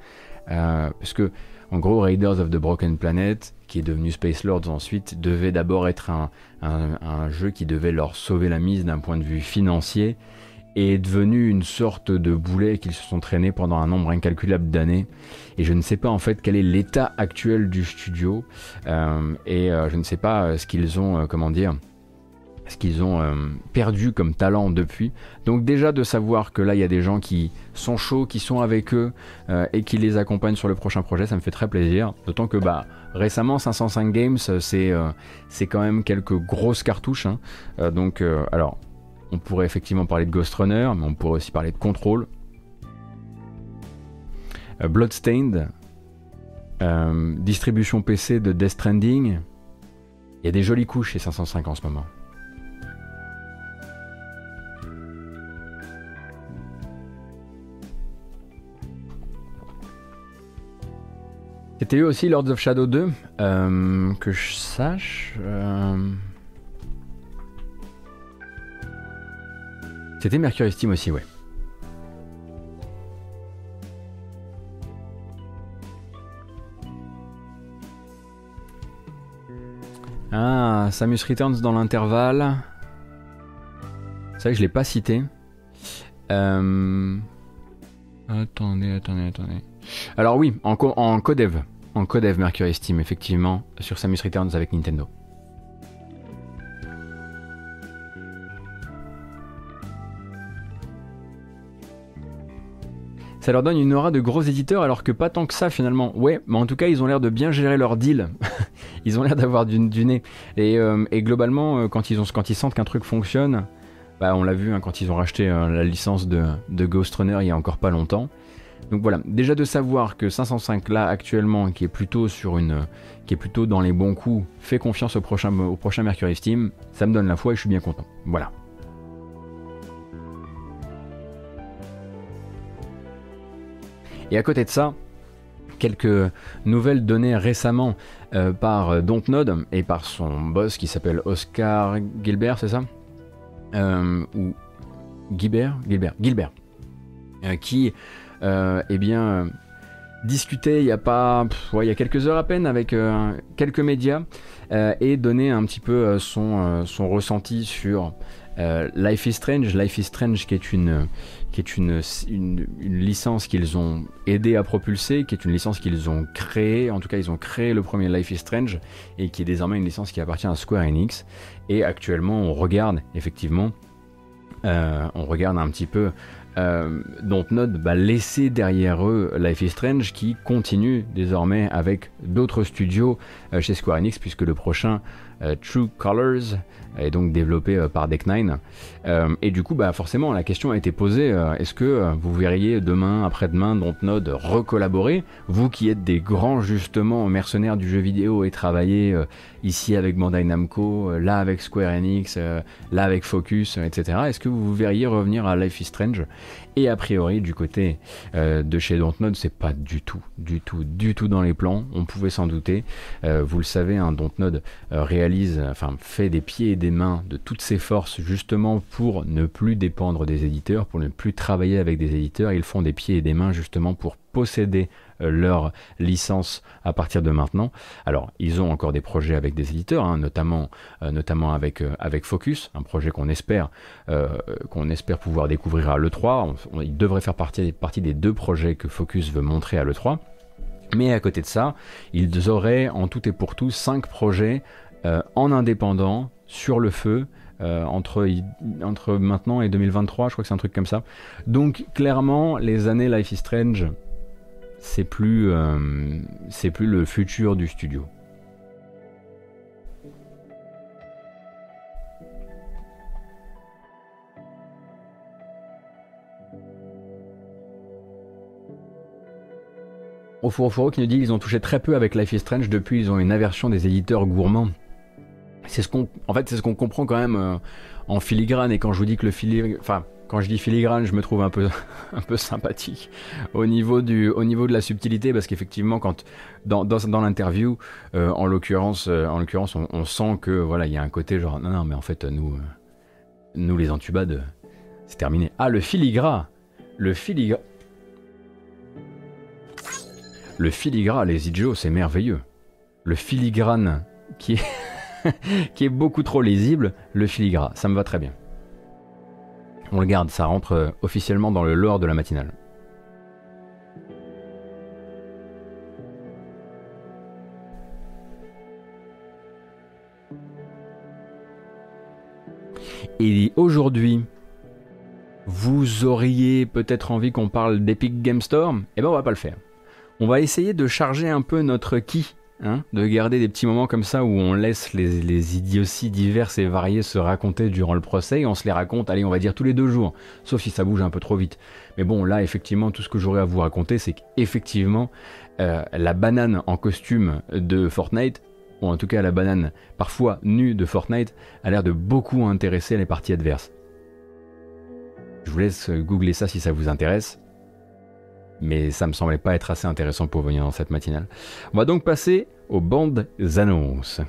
Parce que, en gros, Raiders of the Broken Planet, qui est devenu Space Lords ensuite, devait d'abord être un, jeu qui devait leur sauver la mise d'un point de vue financier, est devenu une sorte de boulet qu'ils se sont traînés pendant un nombre incalculable d'années. Et je ne sais pas en fait quel est l'état actuel du studio, euh, et euh, je ne sais pas euh, ce qu'ils ont, comment dire, ce qu'ils ont perdu comme talent depuis. Donc déjà de savoir que là il y a des gens qui sont chauds, qui sont avec eux et qui les accompagnent sur le prochain projet, ça me fait très plaisir. D'autant que bah récemment 505 Games c'est quand même quelques grosses cartouches. hein. Donc alors on pourrait effectivement parler de Ghost Runner, mais on pourrait aussi parler de Control. Euh, Bloodstained, euh, distribution PC de Death Stranding. Il y a des jolies couches chez 505 en ce moment. C'était eu aussi Lords of Shadow 2, euh, que je sache. C'était Mercury Steam aussi, ouais. Ah, Samus Returns dans l'intervalle. C'est vrai que je l'ai pas cité. Euh, Attendez, attendez, attendez. Alors oui, en, en codev. En codev Mercury Steam, effectivement, sur Samus Returns avec Nintendo. Ça leur donne une aura de gros éditeurs alors que pas tant que ça finalement. Ouais, mais en tout cas ils ont l'air de bien gérer leur deal. ils ont l'air d'avoir du, nez. Et, euh, globalement, euh, quand, ils ont, quand ils sentent qu'un truc fonctionne, bah, on l'a vu hein, quand ils ont racheté euh, la licence de, de Ghost Runner il y a encore pas longtemps. Donc voilà, déjà de savoir que 505 là actuellement, qui est plutôt sur une, qui est plutôt dans les bons coups, fait confiance au prochain, au prochain Mercury Steam, ça me donne la foi et je suis bien content. Voilà. Et à côté de ça, quelques nouvelles données récemment euh, par Dontnod et par son boss qui s'appelle Oscar Gilbert, c'est ça? Euh, Ou Gilbert? Gilbert, Gilbert. Euh, qui, euh, eh bien, euh, discutait il y a pas, ouais, il y a quelques heures à peine avec euh, quelques médias euh, et donnait un petit peu euh, son, euh, son ressenti sur euh, Life is Strange. Life is Strange qui est une qui est une, une, licence qu'ils ont aidé à propulser, qui est une licence qu'ils ont créée, en tout cas ils ont créé le premier Life is Strange, et qui est désormais une licence qui appartient à Square Enix. Et actuellement on regarde effectivement, euh, on regarde un petit peu euh, Dontnod bah, laisser derrière eux Life is Strange qui continue désormais avec d'autres studios euh, chez Square Enix puisque le prochain euh, True Colors est donc développé par Deck9 Euh, et du coup bah forcément la question a été posée euh, est-ce que euh, vous verriez demain après-demain Dontnod recollaborer vous qui êtes des grands justement mercenaires du jeu vidéo et travaillez euh, ici avec Bandai Namco euh, là avec Square Enix euh, là avec Focus euh, etc est-ce que vous verriez revenir à Life is Strange? Et a priori, du côté euh, de chez Dontnod, c'est pas du tout, du tout, du tout dans les plans. On pouvait s'en douter. Euh, vous le savez, hein, Dontnod euh, réalise, enfin, fait des pieds et des mains de toutes ses forces justement pour ne plus dépendre des éditeurs, pour ne plus travailler avec des éditeurs. Ils font des pieds et des mains justement pour posséder euh, leur licence à partir de maintenant. Alors, ils ont encore des projets avec des éditeurs, hein, notamment, euh, euh, avec Focus, un projet qu'on espère, pouvoir découvrir à l'E3. On- on- il devrait faire partie, partie des deux projets que Focus veut montrer à l'E3. Mais à côté de ça, ils auraient en tout et pour tout cinq projets en indépendant sur le feu euh, entre, maintenant et 2023, je crois que c'est un truc comme ça. Donc clairement, les années Life is Strange, c'est plus, euh, le futur du studio. Au Furo qui nous dit qu'ils ont touché très peu avec Life is Strange depuis ils ont une aversion des éditeurs gourmands. C'est ce qu'on, en fait, c'est ce qu'on comprend quand même euh, en filigrane. Et quand je vous dis que le filigrane, enfin, quand je dis filigrane, je me trouve un peu, un peu sympathique au niveau du, au niveau de la subtilité, parce qu'effectivement, quand dans, dans, dans l'interview, euh, en l'occurrence, euh, en l'occurrence, on, sent que voilà, il y a un côté genre non, non, mais en fait, nous, nous les entubades, c'est terminé. Ah, le filigrane, le filigrane. Le filigrane, les idiots, c'est merveilleux. Le filigrane qui est, qui est beaucoup trop lisible, le filigrane, ça me va très bien. On le garde, ça rentre euh, officiellement dans le lore de la matinale. Et aujourd'hui, vous auriez peut-être envie qu'on parle d'Epic Game Store? Eh ben on va pas le faire. On va essayer de charger un peu notre qui, hein, de garder des petits moments comme ça où on laisse les, les idioties diverses et variées se raconter durant le procès et on se les raconte, allez, on va dire tous les deux jours, sauf si ça bouge un peu trop vite. Mais bon, là, effectivement, tout ce que j'aurais à vous raconter, c'est qu'effectivement, euh, la banane en costume de Fortnite, ou en tout cas la banane parfois nue de Fortnite, a l'air de beaucoup intéresser les parties adverses. Je vous laisse googler ça si ça vous intéresse. Mais ça me semblait pas être assez intéressant pour venir dans cette matinale. On va donc passer aux bandes annonces.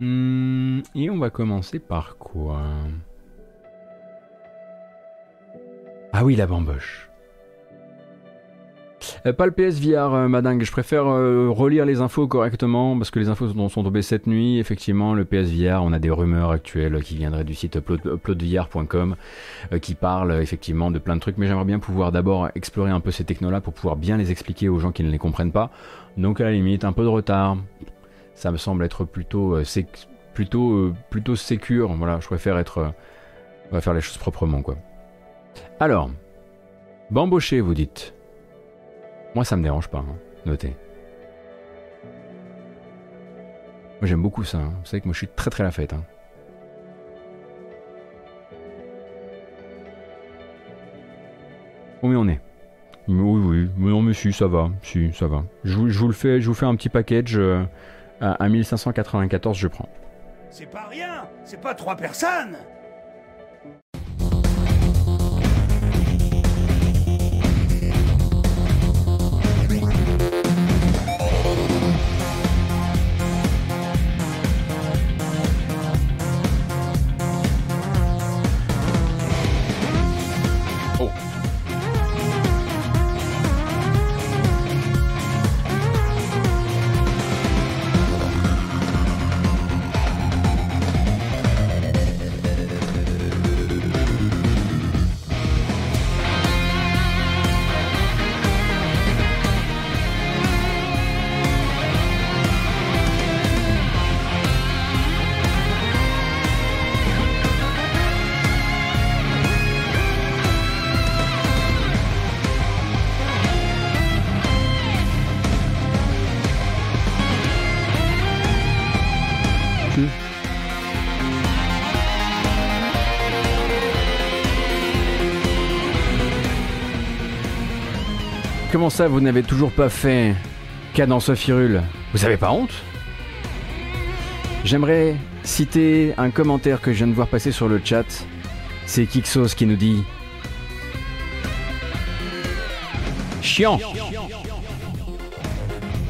Hmm, et on va commencer par quoi? Ah oui, la bamboche. Euh, pas le PSVR, euh, madingue. Je préfère euh, relire les infos correctement parce que les infos sont, tombées cette nuit. Effectivement, le PSVR, on a des rumeurs actuelles qui viendraient du site upload, uploadvr.com qui parlent effectivement de plein de trucs. Mais j'aimerais bien pouvoir d'abord explorer un peu ces technos-là pour pouvoir bien les expliquer aux gens qui ne les comprennent pas. Donc à la limite, un peu de retard. Ça me semble être plutôt, plutôt, plutôt sécure. Voilà, je préfère être, on va faire les choses proprement quoi. Alors, bambocher, vous dites. Moi, ça me dérange pas, hein, notez. Moi, j'aime beaucoup ça. Hein. Vous savez que moi, je suis très très la fête. Hein. Combien on est? Oui, oui. Non, mais si, ça va. Si, ça va. Je vous, je vous le fais, je vous fais un petit package euh, à 1594, je prends. C'est pas rien C'est pas trois personnes Comment ça, vous n'avez toujours pas fait Cadence Firule Vous avez pas honte J'aimerais citer un commentaire que je viens de voir passer sur le chat. C'est Kixos qui nous dit Chiant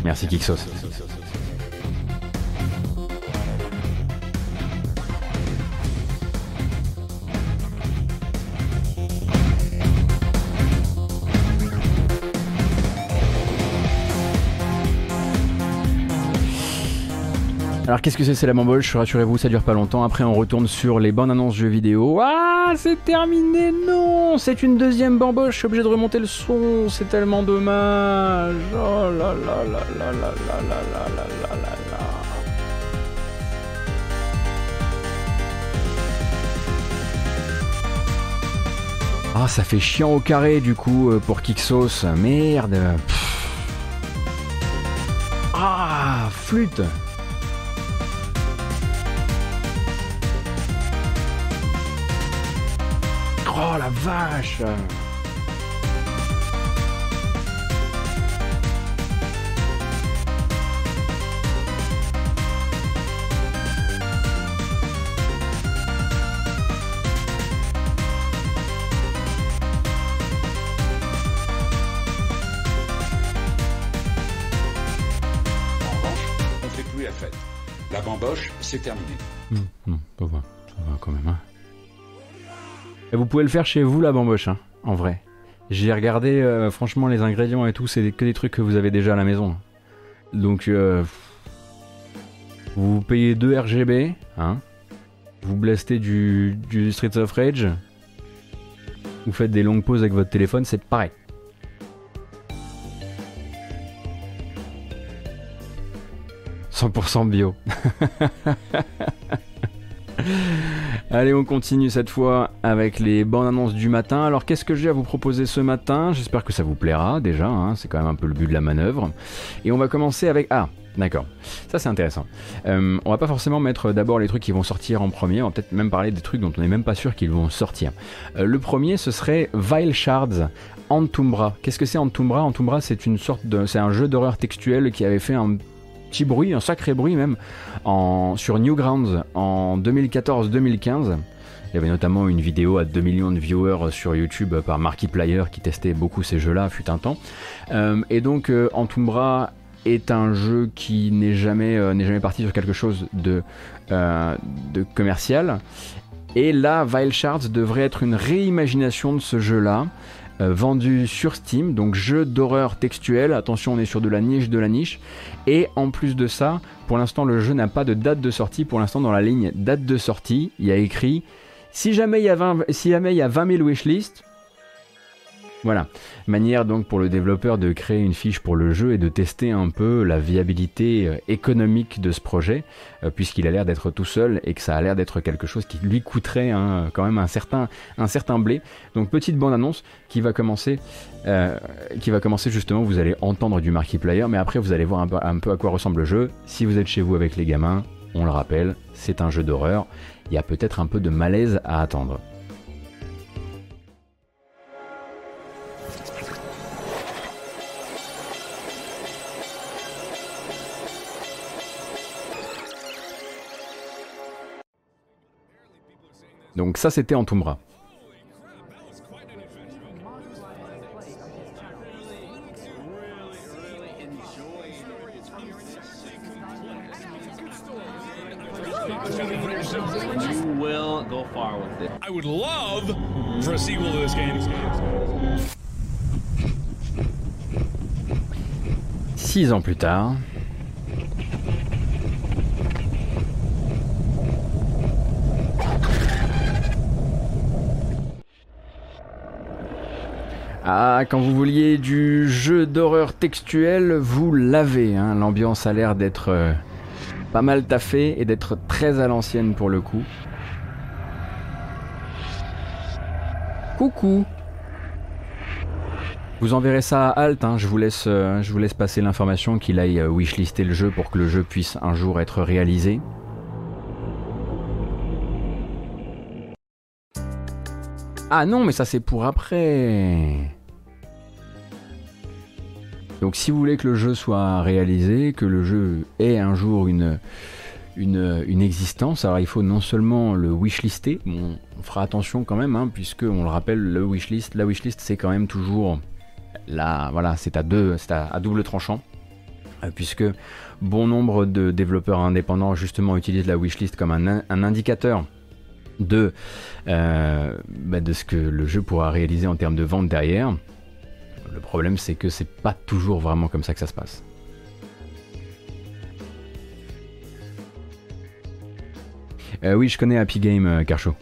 Merci Kixos. Alors qu'est-ce que c'est C'est la bamboche, rassurez-vous, ça dure pas longtemps. Après on retourne sur les bandes annonces jeux vidéo. Ah, c'est terminé Non C'est une deuxième bamboche, je suis obligé de remonter le son, c'est tellement dommage. Oh là là là là là là là là là là là Ah, ça fait chiant au carré du coup pour Kixos. Merde. Ah, flûte. La vache on fait plus la fête. La bamboche, c'est terminé. Mmh, non, pas vrai. Ça va quand même, hein. Et vous pouvez le faire chez vous la bamboche, hein, en vrai. J'ai regardé, euh, franchement, les ingrédients et tout, c'est que des trucs que vous avez déjà à la maison. Donc, euh, vous payez 2 RGB, hein. Vous blastez du, du Streets of Rage. Vous faites des longues pauses avec votre téléphone, c'est pareil. « 100% bio. Allez, on continue cette fois avec les bandes annonces du matin. Alors, qu'est-ce que j'ai à vous proposer ce matin? J'espère que ça vous plaira déjà, hein. c'est quand même un peu le but de la manœuvre. Et on va commencer avec... Ah, d'accord, ça c'est intéressant. Euh, on va pas forcément mettre d'abord les trucs qui vont sortir en premier, on va peut-être même parler des trucs dont on n'est même pas sûr qu'ils vont sortir. Euh, le premier, ce serait Vile Shards Antumbra. Qu'est-ce que c'est Antumbra? Antumbra, c'est une sorte de... C'est un jeu d'horreur textuel qui avait fait un petit bruit, un sacré bruit même, sur Newgrounds en 2014-2015. Il y avait notamment une vidéo à 2 millions de viewers sur YouTube par Markiplier qui testait beaucoup ces jeux-là, fut un temps. Euh, et donc euh, Antumbra est un jeu qui n'est jamais, euh, n'est jamais parti sur quelque chose de, euh, commercial. Et là, Vile Shards devrait être une réimagination de ce jeu-là, euh, vendu sur Steam, donc jeu d'horreur textuel. Attention, on est sur de la niche de la niche. Et en plus de ça, pour l'instant, le jeu n'a pas de date de sortie. Pour l'instant, dans la ligne date de sortie, il y a écrit si jamais il y a 20, si jamais il y a 20 000 wishlists, voilà, manière donc pour le développeur de créer une fiche pour le jeu et de tester un peu la viabilité euh, économique de ce projet, euh, puisqu'il a l'air d'être tout seul et que ça a l'air d'être quelque chose qui lui coûterait hein, quand même un certain, blé. Donc petite bande annonce qui va commencer, euh, qui va commencer justement. Vous allez entendre du Markiplier, mais après vous allez voir un peu à quoi ressemble le jeu. Si vous êtes chez vous avec les gamins, on le rappelle, c'est un jeu d'horreur. Il y a peut-être un peu de malaise à attendre. Donc ça c'était it. I would love for a sequel to this game. Six ans plus tard, Ah, quand vous vouliez du jeu d'horreur textuel, vous l'avez. hein. L'ambiance a l'air d'être euh, pas mal taffée et d'être très à l'ancienne pour le coup. Coucou Vous enverrez ça à Alt, hein. je, vous laisse, euh, je vous laisse passer l'information qu'il aille euh, wishlister le jeu pour que le jeu puisse un jour être réalisé. Ah non, mais ça c'est pour après. Donc si vous voulez que le jeu soit réalisé, que le jeu ait un jour une, une, existence, alors il faut non seulement le wishlister, on fera attention quand même, hein, puisque on le rappelle, le wishlist, la wishlist c'est quand même toujours là, voilà, c'est à deux, c'est à, double tranchant, euh, puisque bon nombre de développeurs indépendants justement utilisent la wishlist comme un indicateur de, euh, bah, de ce que le jeu pourra réaliser en termes de vente derrière. Le problème, c'est que c'est pas toujours vraiment comme ça que ça se passe. Euh, oui, je connais Happy Game, euh, Kershaw.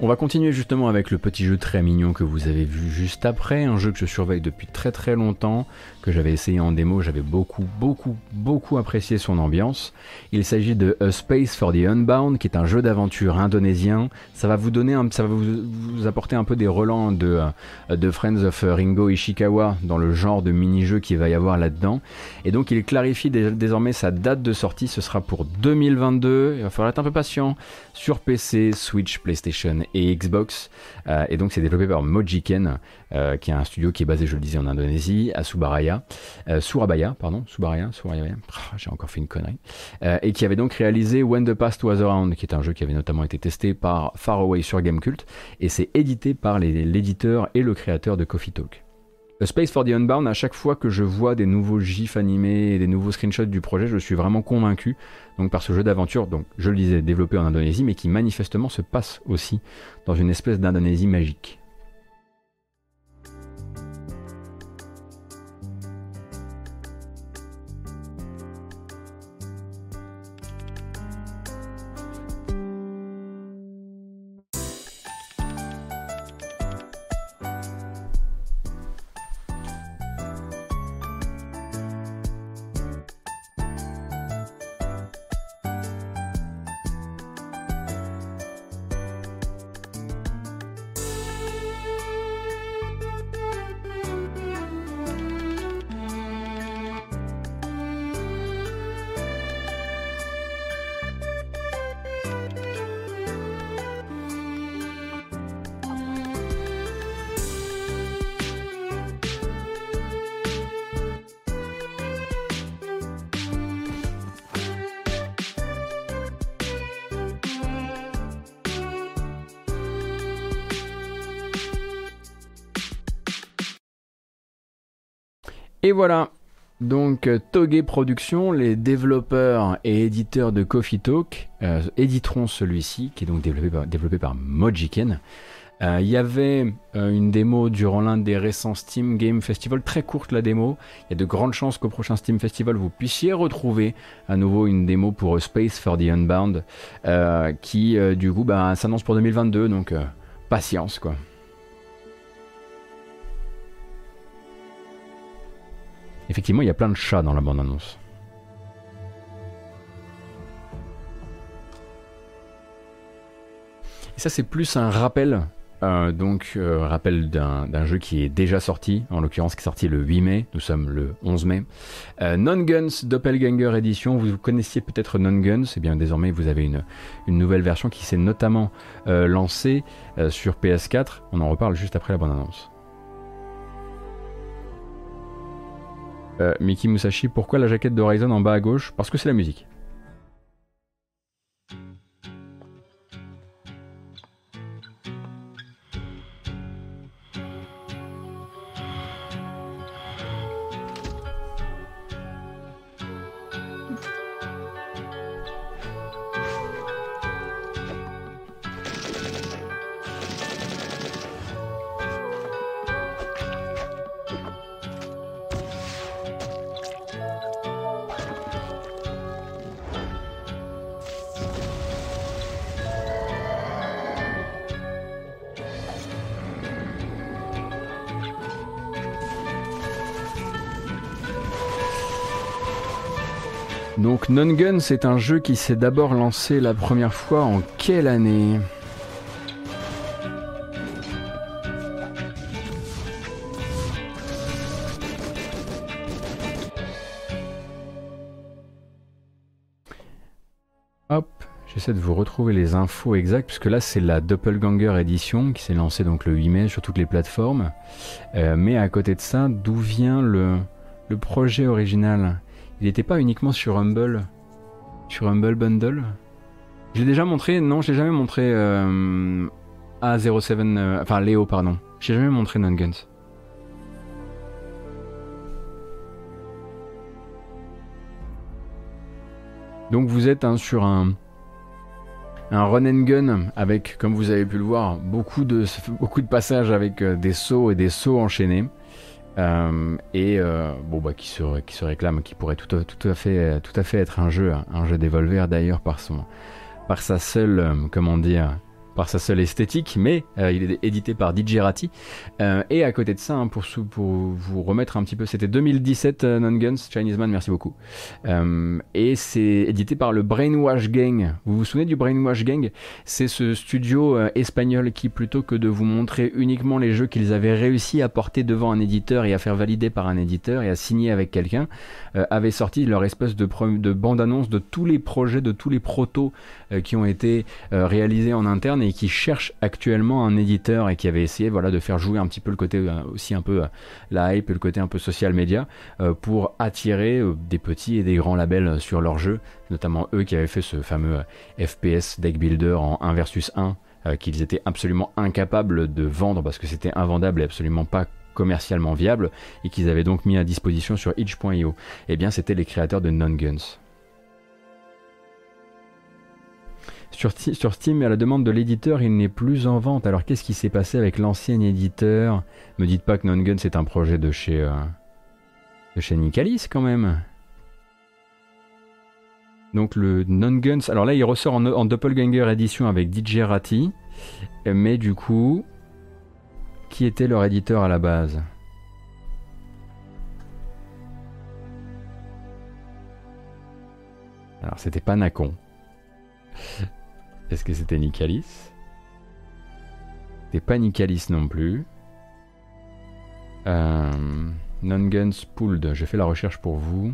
On va continuer justement avec le petit jeu très mignon que vous avez vu juste après, un jeu que je surveille depuis très très longtemps, que j'avais essayé en démo, j'avais beaucoup beaucoup beaucoup apprécié son ambiance. Il s'agit de Space for the Unbound, qui est un jeu d'aventure indonésien. Ça va vous donner, un, ça va vous, vous apporter un peu des relents de, de Friends of Ringo Ishikawa dans le genre de mini-jeu qu'il va y avoir là-dedans. Et donc il clarifie dés- désormais sa date de sortie, ce sera pour 2022. Il va falloir être un peu patient sur PC, Switch, PlayStation et Xbox. Euh, et donc c'est développé par Mojiken, euh, qui est un studio qui est basé, je le disais, en Indonésie, à Surabaya, euh, Surabaya, pardon, Surabaya, Surabaya. J'ai encore fait une connerie. Euh, et qui avait donc réalisé When the Past Was Around, qui est un jeu qui avait notamment été testé par Faraway sur Gamecult, et c'est édité par l'éditeur et le créateur de Coffee Talk. A Space for the Unbound, à chaque fois que je vois des nouveaux gifs animés et des nouveaux screenshots du projet, je suis vraiment convaincu donc par ce jeu d'aventure, donc je le disais, développé en Indonésie, mais qui manifestement se passe aussi dans une espèce d'Indonésie magique. Et voilà. Donc euh, Toge Productions, les développeurs et éditeurs de Coffee Talk, euh, éditeront celui-ci, qui est donc développé par, Mojiken. Euh, Il y avait une démo durant l'un des récents Steam Game Festival, très courte la démo. Il y a de grandes chances qu'au prochain Steam Festival, vous puissiez retrouver à nouveau une démo pour Space for the Unbound, qui du coup bah, s'annonce pour 2022, donc patience quoi. Effectivement, il y a plein de chats dans la bande-annonce. Et ça, c'est plus un rappel, euh, donc euh, rappel d'un jeu qui est déjà sorti, en l'occurrence qui est sorti le 8 mai, nous sommes le 11 mai. Euh, Non Guns Doppelganger Edition, vous connaissiez peut-être Non Guns, et bien désormais vous avez une, nouvelle version qui s'est notamment euh, lancée sur PS4. On en reparle juste après la bande-annonce. Miki Musashi, pourquoi la jaquette d'Horizon en bas à gauche? Parce que c'est la musique. Donc Non Gun, c'est un jeu qui s'est d'abord lancé la première fois en quelle année? Hop, j'essaie de vous retrouver les infos exactes, puisque là c'est la Doppelganger Edition qui s'est lancée donc le 8 mai sur toutes les plateformes. Euh, mais à côté de ça, d'où vient le projet original? Il n'était pas uniquement sur Humble, sur Humble Bundle? Je l'ai déjà montré, non, je l'ai jamais montré euh, A07, euh, enfin Léo, pardon. J'ai jamais montré Non Guns. Donc vous êtes hein, sur un, un run and gun avec, comme vous avez pu le voir, beaucoup de, beaucoup de passages avec euh, des sauts et des sauts enchaînés. Euh, et euh, bon bah qui se qui se réclame, qui pourrait tout à, tout à fait tout à fait être un jeu un jeu d'Evolver d'ailleurs par son par sa seule euh, comment dire par sa seule esthétique, mais euh, il est édité par Digerati. Euh, et à côté de ça, hein, pour, pour vous remettre un petit peu, c'était 2017 euh, Non Guns, Chinese Man, merci beaucoup. Euh, et c'est édité par le Brainwash Gang. Vous vous souvenez du Brainwash Gang? C'est ce studio euh, espagnol qui, plutôt que de vous montrer uniquement les jeux qu'ils avaient réussi à porter devant un éditeur et à faire valider par un éditeur et à signer avec quelqu'un, euh, avait sorti leur espèce de, de bande-annonce de tous les projets, de tous les protos qui ont été euh, réalisés en interne et qui cherchent actuellement un éditeur et qui avait essayé voilà, de faire jouer un petit peu le côté euh, aussi un peu euh, la hype et le côté un peu social media euh, pour attirer euh, des petits et des grands labels euh, sur leurs jeux, notamment eux qui avaient fait ce fameux euh, FPS deck builder en 1 versus 1 euh, qu'ils étaient absolument incapables de vendre parce que c'était invendable et absolument pas commercialement viable et qu'ils avaient donc mis à disposition sur itch.io. Eh bien, c'était les créateurs de Non Guns. Sur, sur Steam, à la demande de l'éditeur, il n'est plus en vente. Alors qu'est-ce qui s'est passé avec l'ancien éditeur? Me dites pas que Non Guns c'est un projet de chez euh, de chez Nicalis quand même. Donc le Non Guns, alors là il ressort en, en Doppelganger édition avec DJ Ratti, mais du coup, qui était leur éditeur à la base? Alors c'était pas Nacon. Est-ce que c'était Nicalis? C'était pas Nicalis non plus. Euh, Non-Guns Pooled, j'ai fait la recherche pour vous.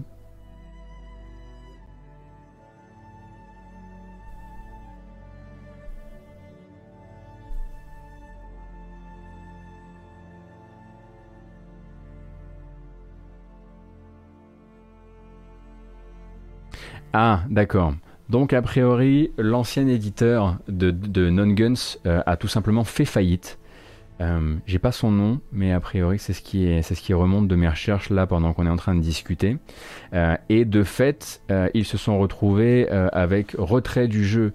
Ah, d'accord. Donc, a priori, l'ancien éditeur de, de Non Guns euh, a tout simplement fait faillite. Euh, J'ai pas son nom, mais a priori c'est ce qui remonte de mes recherches là pendant qu'on est en train de discuter. Euh, et de fait, ils se sont retrouvés avec retrait du jeu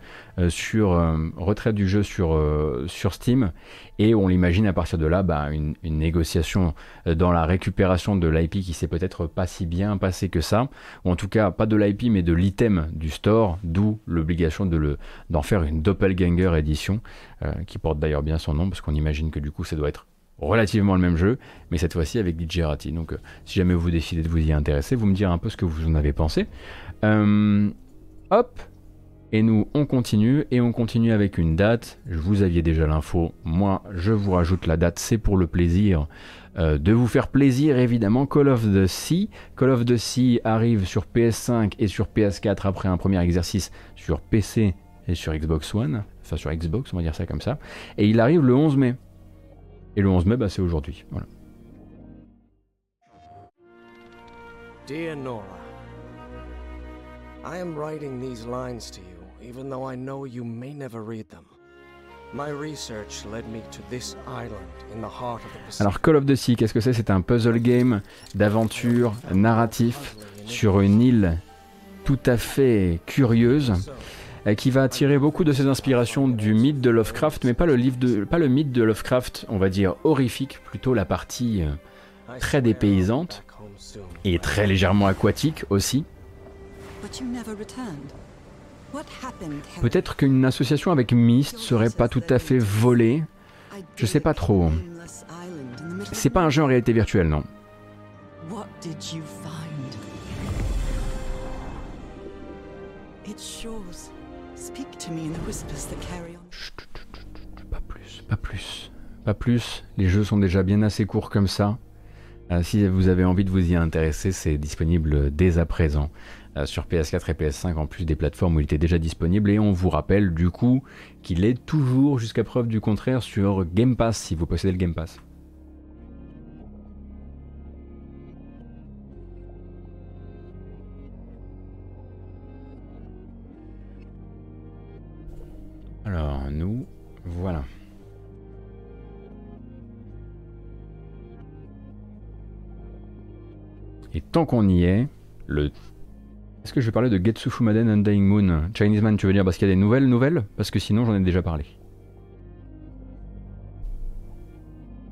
sur euh, retrait du jeu sur euh, sur Steam, et on l'imagine à partir de là, bah, une, une négociation euh, dans la récupération de l'IP qui s'est peut-être pas si bien passé que ça, ou en tout cas pas de l'IP mais de l'item du store, d'où l'obligation de le d'en faire une doppelganger édition, euh, qui porte d'ailleurs bien son nom parce qu'on imagine que du coup ça doit être relativement le même jeu, mais cette fois-ci avec Digerati. Donc euh, si jamais vous décidez de vous y intéresser, vous me direz un peu ce que vous en avez pensé. Euh, hop, et nous on continue, et on continue avec une date. Vous aviez déjà l'info, moi je vous rajoute la date, c'est pour le plaisir. euh, de vous faire plaisir évidemment, Call of the Sea. Call of the Sea arrive sur PS5 et sur PS4 après un premier exercice sur PC et sur Xbox One, enfin sur Xbox on va dire ça comme ça, et il arrive le 11 mai. Et le 11 mai, bah, c'est aujourd'hui. Dear Nora, I am writing these lines to you, even though I know you may never read them. My research led me to this island in the heart of the Pacific. Alors Call of the Sea, qu'est-ce que c'est? C'est un puzzle game d'aventure narratif sur une île tout à fait curieuse euh, qui va tirer beaucoup de ses inspirations du mythe de Lovecraft, mais pas le, livre de, pas le mythe de Lovecraft, on va dire horrifique, plutôt la partie euh, très dépaysante et très légèrement aquatique aussi. But you never returned. Peut-être qu'une association avec Myst serait pas tout à fait volée. Je sais pas trop. C'est pas un jeu en réalité virtuelle, non. Pas plus, pas plus, pas plus. Les jeux sont déjà bien assez courts comme ça. Euh, si vous avez envie de vous y intéresser, c'est disponible dès à présent sur PS4 et PS5 en plus des plateformes où il était déjà disponible. Et on vous rappelle du coup qu'il est toujours jusqu'à preuve du contraire sur Game Pass si vous possédez le Game Pass. Alors nous, voilà. Et tant qu'on y est, le... Est-ce que je vais parler de Getsu Fumaden Undying Moon? Chinese Man, tu veux dire parce qu'il y a des nouvelles nouvelles? Parce que sinon j'en ai déjà parlé.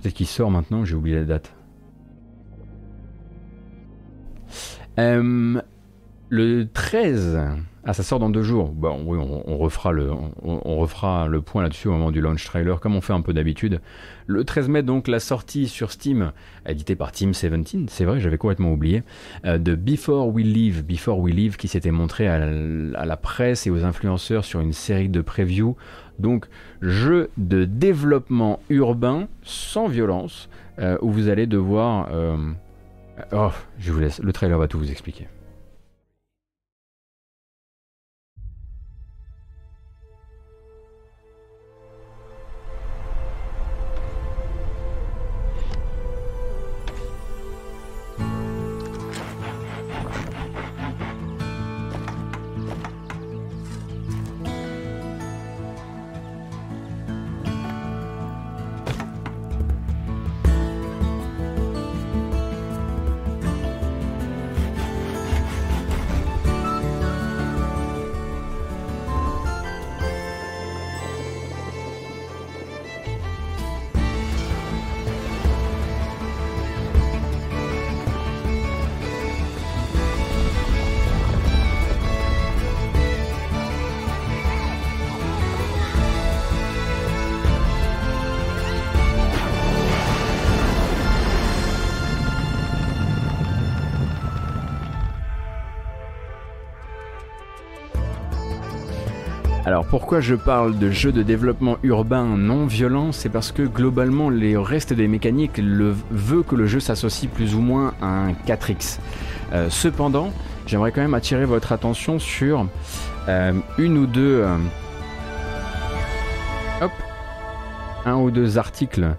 Peut-être qu'il sort maintenant, j'ai oublié la date. Euh, le 13. Ah, ça sort dans deux jours. Bon, oui, on, refera le, on, refera le point là-dessus au moment du launch trailer, comme on fait un peu d'habitude. Le 13 mai, donc, la sortie sur Steam, édité par Team 17, c'est vrai, j'avais complètement oublié, euh, de Before We Leave, Before We Leave, qui s'était montré à la, à la presse et aux influenceurs sur une série de previews. Donc, jeu de développement urbain sans violence, euh, où vous allez devoir. euh, Oh, je vous laisse, le trailer va tout vous expliquer. Pourquoi je parle de jeu de développement urbain non violent C'est parce que globalement le reste des mécaniques le veut que le jeu s'associe plus ou moins à un 4X. Euh, cependant, j'aimerais quand même attirer votre attention sur euh, une ou deux... euh, un ou deux articles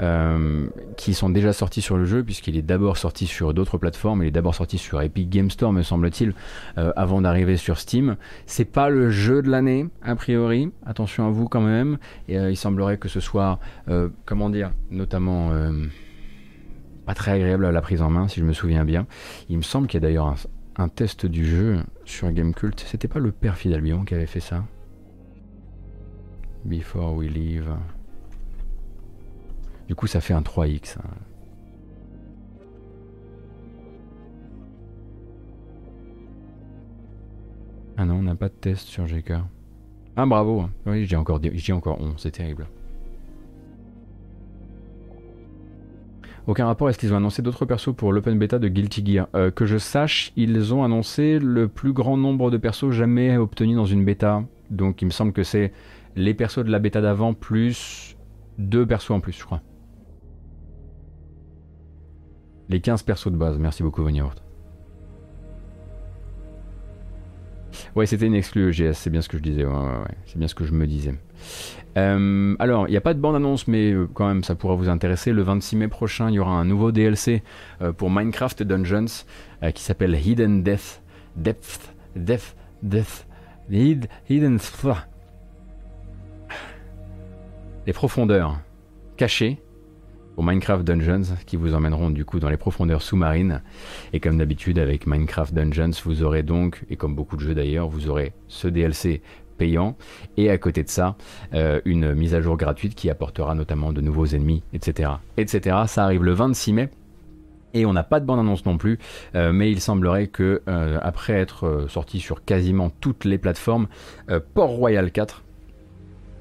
euh, qui sont déjà sortis sur le jeu, puisqu'il est d'abord sorti sur d'autres plateformes. Il est d'abord sorti sur Epic Game Store, me semble-t-il, euh, avant d'arriver sur Steam. C'est pas le jeu de l'année, a priori. Attention à vous quand même. Et, euh, il semblerait que ce soit, comment dire, notamment pas très agréable à la prise en main, si je me souviens bien. Il me semble qu'il y a d'ailleurs un, test du jeu sur Gamecult. C'était pas le père Albion qui avait fait ça? Before we leave. Du coup, ça fait un 3x. Hein. Ah non, on n'a pas de test sur GK. Ah bravo, oui j'ai encore, j'ai encore 11, c'est terrible. Aucun rapport, est-ce qu'ils ont annoncé d'autres persos pour l'open beta de Guilty Gear? Euh, Que je sache, ils ont annoncé le plus grand nombre de persos jamais obtenus dans une bêta. Donc il me semble que c'est les persos de la bêta d'avant plus deux persos en plus, je crois. Les 15 persos de base, merci beaucoup Vonyaurt. Ouais, c'était une exclue EGS, c'est bien ce que je disais, c'est bien ce que je me disais. Euh, alors, il n'y a pas de bande-annonce, mais euh, quand même, ça pourra vous intéresser. Le 26 mai prochain, il y aura un nouveau DLC euh, pour Minecraft Dungeons qui s'appelle Hidden Death. Depth, Death, Death, Hidden. Les profondeurs cachées au Minecraft Dungeons qui vous emmèneront du coup dans les profondeurs sous-marines. Et comme d'habitude avec Minecraft Dungeons, vous aurez donc, et comme beaucoup de jeux d'ailleurs, vous aurez ce DLC payant et à côté de ça euh, une mise à jour gratuite qui apportera notamment de nouveaux ennemis, etc. etc. Ça arrive le 26 mai. Et on n'a pas de bande-annonce non plus, euh, mais il semblerait que euh, après être sorti sur quasiment toutes les plateformes, Port Royal 4,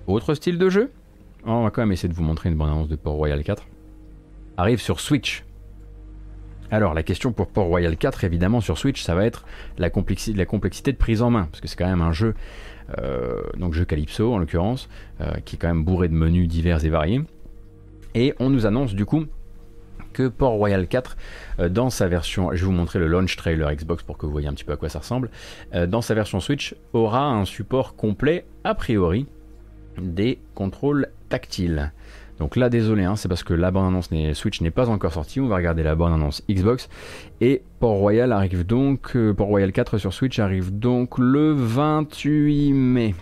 autre style de jeu, on va quand même essayer de vous montrer une bande-annonce de Port Royal 4 arrive sur Switch. Alors la question pour Port Royal 4 évidemment sur Switch ça va être la complexité, la complexité de prise en main parce que c'est quand même un jeu euh, donc jeu Calypso en l'occurrence euh, qui est quand même bourré de menus divers et variés et on nous annonce du coup que Port Royal 4 euh, dans sa version, je vais vous montrer le launch trailer Xbox pour que vous voyez un petit peu à quoi ça ressemble, dans sa version Switch aura un support complet a priori des contrôles tactiles. Donc là, désolé, hein, c'est parce que la bande-annonce Switch n'est pas encore sortie. On va regarder la bande-annonce Xbox. Et Port Royal arrive donc, euh, Port Royal 4 sur Switch arrive donc le 28 mai.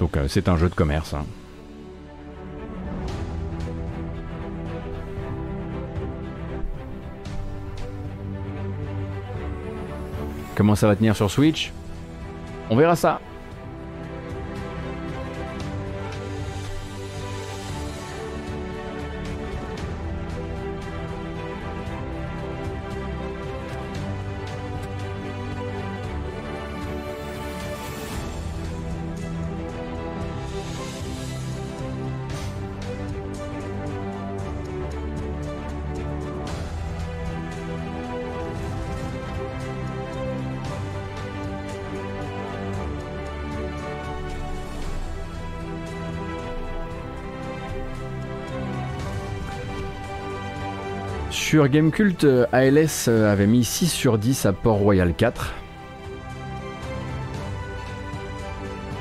Donc euh, c'est un jeu de commerce. Hein. Comment ça va tenir sur Switch? On verra ça. Sur Gamecult, euh, ALS euh, avait mis 6 sur 10 à Port Royal 4.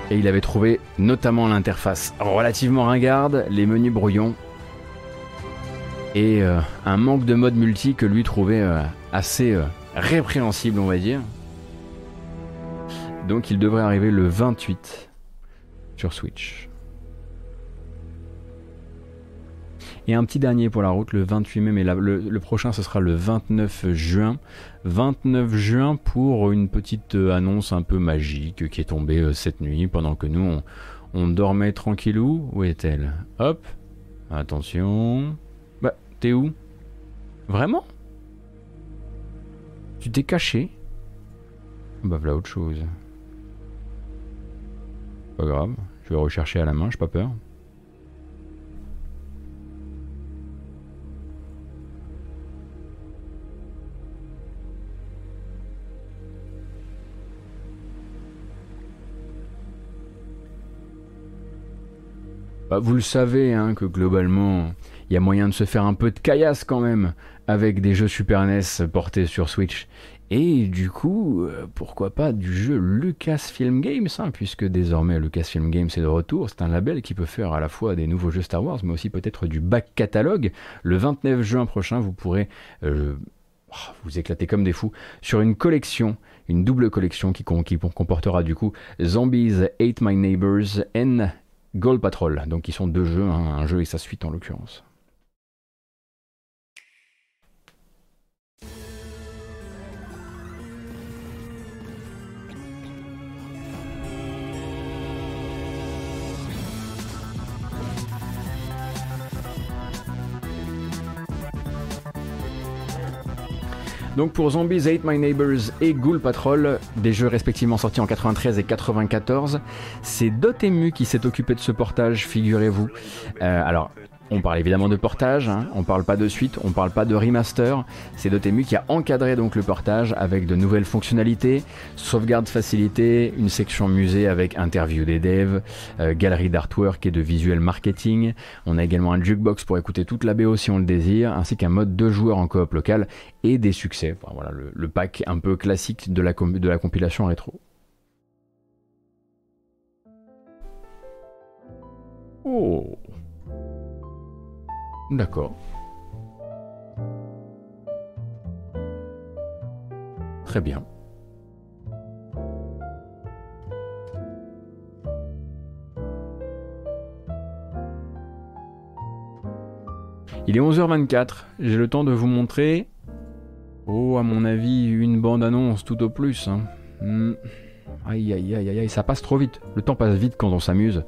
Et il avait trouvé notamment l'interface relativement ringarde, les menus brouillons et euh, un manque de mode multi que lui trouvait assez répréhensible, on va dire. Donc il devrait arriver le 28 sur Switch. Et un petit dernier pour la route, le 28 mai, mais le, prochain ce sera le 29 juin. 29 juin pour une petite euh, annonce un peu magique qui est tombée euh, cette nuit pendant que nous on, dormait tranquillou. Où est-elle? Hop, attention. Bah, t'es où? Vraiment? Tu t'es caché? Bah voilà autre chose. Pas grave, je vais rechercher à la main, j'ai pas peur. Bah, vous le savez hein, que globalement, il y a moyen de se faire un peu de caillasse quand même avec des jeux Super NES portés sur Switch. Et du coup, euh, pourquoi pas du jeu Lucasfilm Games, hein, puisque désormais Lucasfilm Games est de retour. C'est un label qui peut faire à la fois des nouveaux jeux Star Wars, mais aussi peut-être du back catalogue. Le 29 juin prochain, vous pourrez euh, oh, vous éclater comme des fous sur une collection, une double collection qui, comportera du coup Zombies Hate My Neighbors and Gold Patrol. Donc, qui sont deux jeux, hein, un jeu et sa suite en l'occurrence. Donc pour Zombies Hate My Neighbors et Ghoul Patrol, des jeux respectivement sortis en 93 et 94, c'est Dotemu qui s'est occupé de ce portage, figurez-vous. Euh, alors on parle évidemment de portage, hein. on parle pas de suite, on parle pas de remaster. C'est Dotemu qui a encadré donc le portage avec de nouvelles fonctionnalités, sauvegarde facilité, une section musée avec interview des devs, euh, galerie d'artwork et de visuel marketing. On a également un jukebox pour écouter toute la BO si on le désire, ainsi qu'un mode de joueurs en coop local et des succès. voilà le, pack un peu classique de la, de la compilation rétro. Oh D'accord. Très bien. Il est 11h24, j'ai le temps de vous montrer, oh à mon avis, une bande-annonce tout au plus. Hein. Hmm. Aïe aïe aïe aïe, ça passe trop vite. Le temps passe vite quand on s'amuse.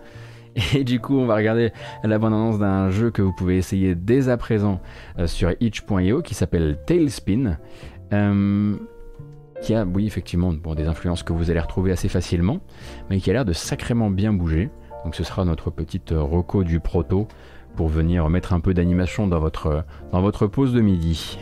Et du coup, on va regarder la bande-annonce d'un jeu que vous pouvez essayer dès à présent euh, sur itch.io qui s'appelle Tailspin. Euh, qui a, oui, effectivement, des influences que vous allez retrouver assez facilement, mais qui a l'air de sacrément bien bouger. Donc ce sera notre petite euh, reco du proto pour venir mettre un peu d'animation dans votre, dans votre pause de midi.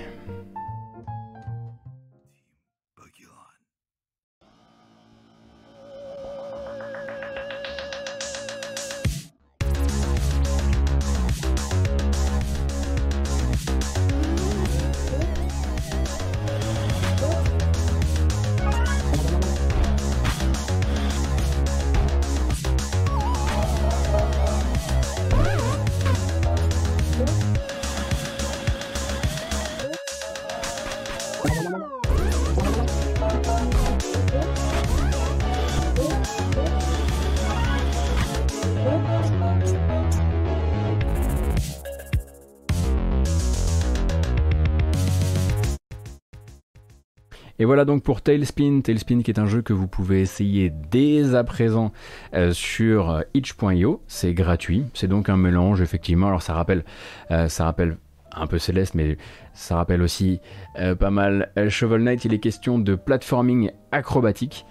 Donc pour Tailspin, Tailspin qui est un jeu que vous pouvez essayer dès à présent euh, sur euh, itch.io, c'est gratuit, c'est donc un mélange effectivement, alors ça rappelle, euh, ça rappelle un peu Céleste, mais ça rappelle aussi pas mal Shovel Knight, il est question de platforming acrobatique.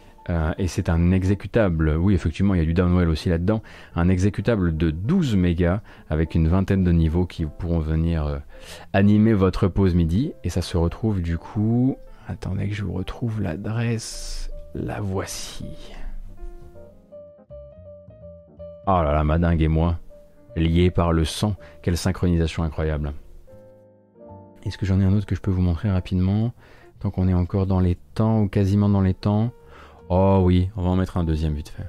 et c'est un exécutable, oui effectivement il y a du downwell aussi là-dedans, un exécutable de 12 mégas avec une vingtaine de niveaux qui pourront venir animer votre pause midi. Et ça se retrouve du coup Attendez que je vous retrouve l'adresse. La voici. Oh là là, ma dingue et moi, liés par le sang. Quelle synchronisation incroyable. Est-ce que j'en ai un autre que je peux vous montrer rapidement? Tant qu'on est encore dans les temps ou quasiment dans les temps. Oh oui, on va en mettre un deuxième vite fait.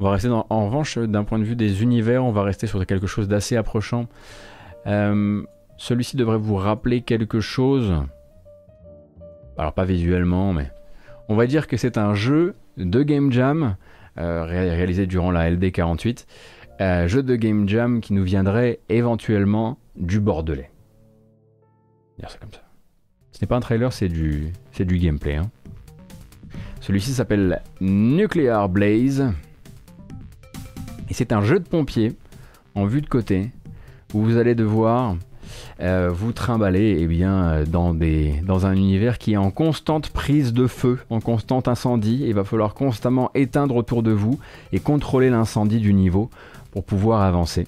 On va rester dans, en revanche, d'un point de vue des univers, on va rester sur quelque chose d'assez approchant. Euh, celui-ci devrait vous rappeler quelque chose alors pas visuellement, mais on va dire que c'est un jeu de Game Jam euh, réalisé durant la LD48, euh, jeu de Game Jam qui nous viendrait éventuellement du Bordelais. C'est comme ça. Ce n'est pas un trailer, c'est du, gameplay. Hein. Celui-ci s'appelle Nuclear Blaze. Et c'est un jeu de pompier en vue de côté où vous allez devoir euh, vous trimballez eh bien, euh, dans, dans un univers qui est en constante prise de feu, en constant incendie. Il va falloir constamment éteindre autour de vous et contrôler l'incendie du niveau pour pouvoir avancer.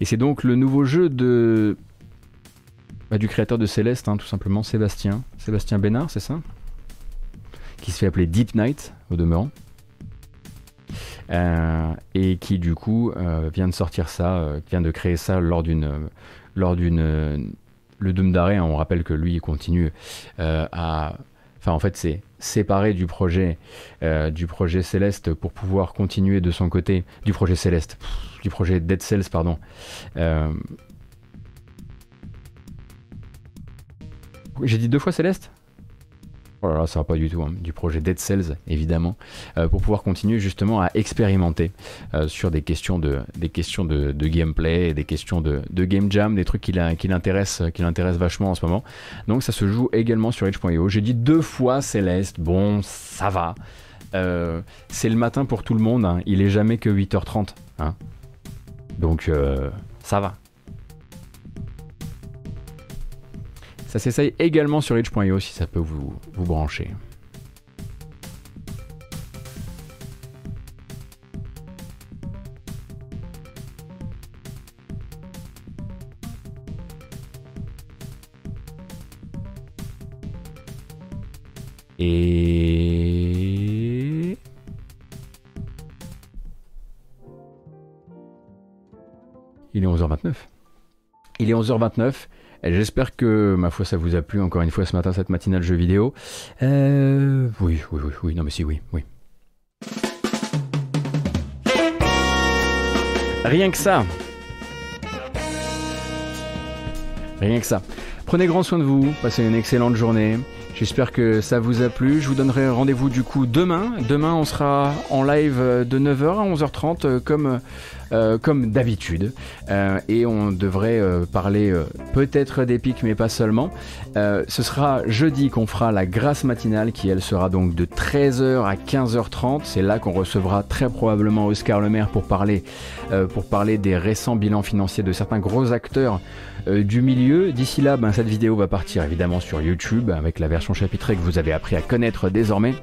Et c'est donc le nouveau jeu de bah, du créateur de Céleste, hein, tout simplement, Sébastien. Sébastien Bénard, c'est ça Qui se fait appeler Deep Night, au demeurant. Euh, et qui du coup euh, vient de sortir ça, euh, vient de créer ça lors d'une lors d'une le Doom d'arrêt. Hein, on rappelle que lui il continue à, enfin en fait c'est séparé du projet du projet Céleste pour pouvoir continuer de son côté du projet Céleste, du projet Dead Cells pardon. J'ai dit deux fois Céleste? Oh là là, ça va pas du tout. Hein. Du projet Dead Cells, évidemment, euh, pour pouvoir continuer justement à expérimenter euh, sur des questions de, des questions de, gameplay, des questions de, game jam, des trucs qui l'intéressent qui vachement en ce moment. Donc ça se joue également sur Edge.io. J'ai dit deux fois Céleste. Bon, ça va. Euh, c'est le matin pour tout le monde. Hein. Il est jamais que 8h30. Hein. Donc ça va. Ça s'essaye également sur itch.io si ça peut vous, vous brancher. Et... Il est 11h29. Il est 11h29 J'espère que, ma foi, ça vous a plu encore une fois ce matin, cette matinale jeu vidéo. Euh, oui, oui, oui, oui, non mais si, oui, oui. Rien que ça. Rien que ça. Prenez grand soin de vous, passez une excellente journée. J'espère que ça vous a plu. Je vous donnerai rendez-vous du coup demain. Demain, on sera en live de 9h à 11h30 comme euh, comme d'habitude. Euh, et on devrait euh, parler peut-être d'épique, mais pas seulement. ce sera jeudi qu'on fera la grâce matinale, qui elle sera donc de 13h à 15h30. C'est là qu'on recevra très probablement Oscar Le Maire pour parler, pour parler des récents bilans financiers de certains gros acteurs du milieu. D'ici là, ben, cette vidéo va partir évidemment sur YouTube avec la version chapitrée que vous avez appris à connaître désormais,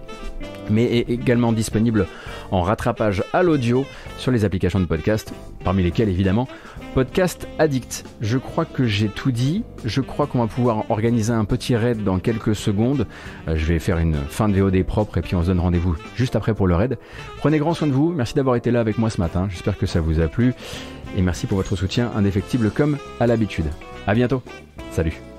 mais est également disponible en rattrapage à l'audio sur les applications de podcast, parmi lesquelles évidemment Podcast Addict. Je crois que j'ai tout dit, je crois qu'on va pouvoir organiser un petit raid dans quelques secondes. Euh, je vais faire une fin de VOD propre et puis on se donne rendez-vous juste après pour le raid. Prenez grand soin de vous, merci d'avoir été là avec moi ce matin, j'espère que ça vous a plu et merci pour votre soutien indéfectible comme à l'habitude. A bientôt, salut